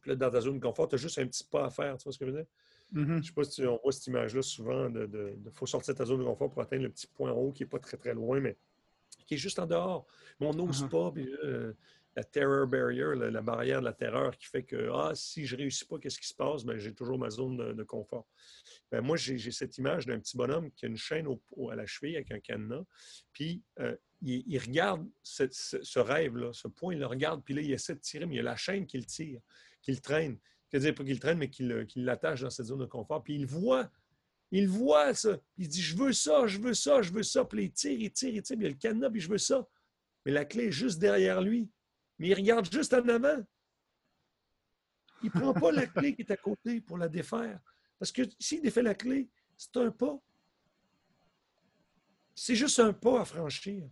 Puis là, dans ta zone de confort, tu as juste un petit pas à faire. Tu vois ce que je veux dire?
Mhm.
Je ne sais pas si on voit cette image-là souvent. Il faut sortir de ta zone de confort pour atteindre le petit point en haut qui n'est pas très, très loin, mais qui est juste en dehors. Mais on n'ose
Mhm.
pas. Puis, euh, la terror barrier, la, la barrière de la terreur qui fait que ah, si je ne réussis pas, qu'est-ce qui se passe? Ben, j'ai toujours ma zone de, de confort. Ben, moi, j'ai j'ai cette image d'un petit bonhomme qui a une chaîne au- au- à la cheville avec un cadenas. Puis euh, il, il regarde ce, ce- ce rêve-là, ce point, il le regarde, puis là, il essaie de tirer, mais il y a la chaîne qui le tire, qui le traîne. C'est-à-dire pas qu'il traîne, mais qu'il le- qu'il l'attache dans cette zone de confort. Puis il voit, il voit ça. Il dit Je veux ça, je veux ça, je veux ça. Puis il tire, il tire, il tire, puis il y a le cadenas, puis je veux ça. Mais la clé est juste derrière lui. Mais il regarde juste en avant. Il ne prend pas la clé qui est à côté pour la défaire. Parce que s'il défait la clé, c'est un pas. C'est juste un pas à franchir.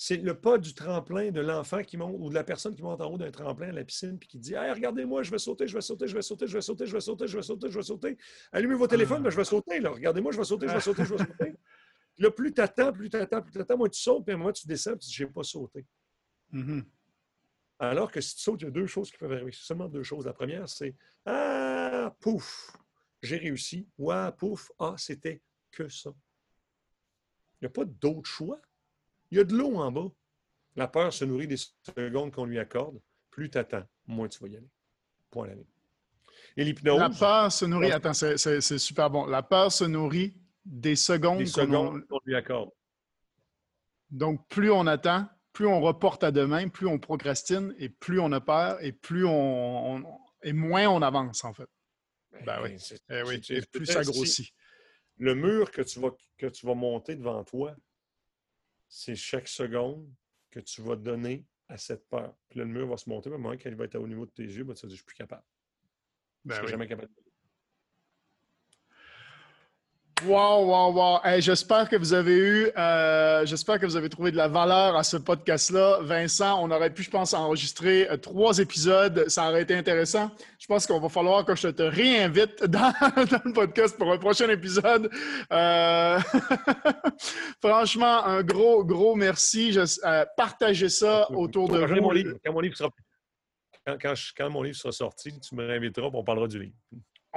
C'est le pas du tremplin de l'enfant qui monte ou de la personne qui monte en haut d'un tremplin à la piscine puis qui dit Hey, regardez-moi, je vais sauter, je vais sauter, je vais sauter, je vais sauter, je vais sauter, je vais sauter, je vais sauter. Allumez vos téléphones, ben, je vais sauter. Là. Regardez-moi, je vais sauter, je vais sauter, je vais sauter. Là, plus tu attends, plus tu attends, plus tu attends, moi tu sautes, puis à un moment tu descends, puis tu dis Je n'ai pas sauté.
Mhm.
Alors que si tu sautes, il y a deux choses qui peuvent arriver. C'est seulement deux choses. La première, c'est Ah, pouf, j'ai réussi. Ou Ah, pouf, ah, c'était que ça. Il n'y a pas d'autre choix. Il y a de l'eau en bas. La peur se nourrit des secondes qu'on lui accorde. Plus tu attends, moins tu vas y aller. Point à la ligne. Et l'hypnose,
La peur se nourrit. Attends, c'est- super bon. La peur se nourrit des secondes. qu'on
secondes qu'on lui accorde.
Donc, plus on attend, plus on reporte à demain, plus on procrastine et plus on a peur et plus on, on- et moins on avance, en fait. Ben oui. Eh oui, et plus ça
si-
grossit.
le mur que tu vas, que tu vas monter devant toi, c'est chaque seconde que tu vas donner à cette peur. Puis là, le mur va se monter, mais moi, quand il va être au niveau de tes yeux, ben, tu vas dire, je suis plus capable. je ne serai jamais capable.
Wow, wow, wow. j'espère que vous avez eu, euh, j'espère que vous avez trouvé de la valeur à ce podcast-là. Vincent, on aurait pu, je pense, enregistrer euh, trois épisodes. Ça aurait été intéressant. Je pense qu'on va falloir que je te réinvite dans, le podcast pour un prochain épisode. Euh, franchement, un gros, gros merci. Je, partagez ça autour de vous.
Mon livre, quand, mon livre sera, quand, mon livre sera sorti, tu me réinviteras pour on parlera du livre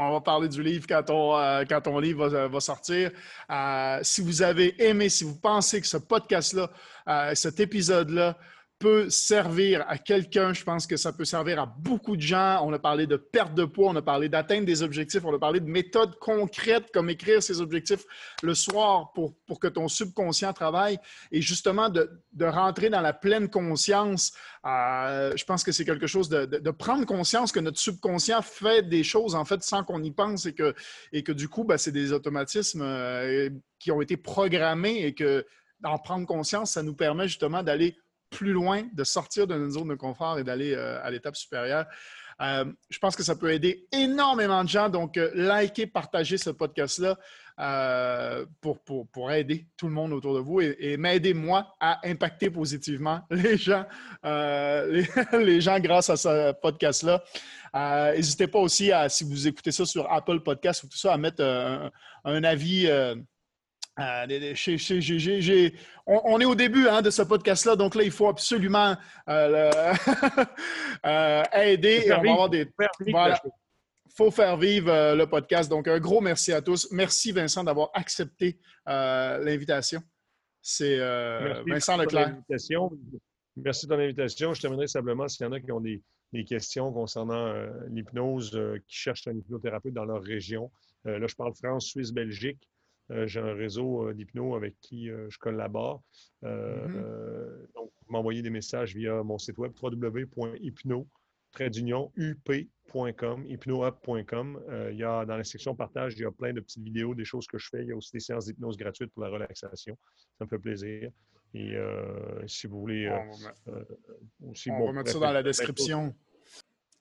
on va parler du livre quand ton, euh, quand livre va, sortir. Euh, si vous avez aimé, si vous pensez que ce podcast-là, euh, cet épisode-là, peut servir à quelqu'un. Je pense que ça peut servir à beaucoup de gens. On a parlé de perte de poids, on a parlé d'atteindre des objectifs, on a parlé de méthodes concrètes comme écrire ces objectifs le soir pour, pour que ton subconscient travaille et justement de, de rentrer dans la pleine conscience. Euh, je pense que c'est quelque chose de, de, prendre conscience que notre subconscient fait des choses en fait sans qu'on y pense et que, et que du coup, ben, c'est des automatismes euh, qui ont été programmés et que d'en prendre conscience, ça nous permet justement d'aller plus loin, de sortir de notre zone de confort et d'aller euh, à l'étape supérieure. Euh, je pense que ça peut aider énormément de gens. Donc, euh, likez, partagez ce podcast-là pour, pour, pour, aider tout le monde autour de vous et, m'aider moi à impacter positivement les gens, les, gens grâce à ce podcast-là. N'hésitez pas aussi, à, si vous écoutez ça sur Apple Podcast ou tout ça, à mettre un avis euh, on, est au début hein, de ce podcast-là, donc là, il faut absolument euh, euh, aider et on va avoir des. Il faut faire vivre le podcast. Donc, un gros merci à tous. Merci, Vincent, d'avoir accepté l'invitation. C'est Vincent Leclerc.
Merci de ton invitation. Je terminerai simplement s'il y en a qui ont des, questions concernant l'hypnose, qui cherchent un hypnothérapeute dans leur région. là, je parle France, Suisse, Belgique. Euh, j'ai un réseau euh, d'hypno avec qui euh, je collabore. Mm-hmm. Donc, vous m'envoyez des messages via mon site web www.hypno up.com, hypnoup.com. il y a dans la section partage, il y a plein de petites vidéos, des choses que je fais. Il y a aussi des séances d'hypnose gratuites pour la relaxation. Ça me fait plaisir. Et si vous voulez.
aussi, on va mettre ça dans la description.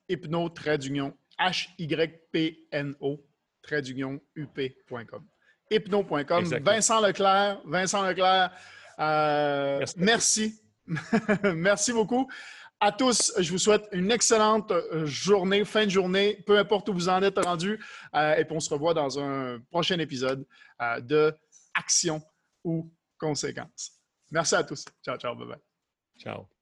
Hypno, trait d'union, H-Y-P-N-O, trait d'union, up.com hypno.com. Vincent Leclerc, Vincent Leclerc, euh, merci. Merci. beaucoup. À tous, je vous souhaite une excellente euh, journée, fin de journée, peu importe où vous en êtes rendu. Euh, et puis on se revoit dans un prochain épisode de Action ou Conséquences. Merci à tous. Ciao, ciao, bye bye.
Ciao.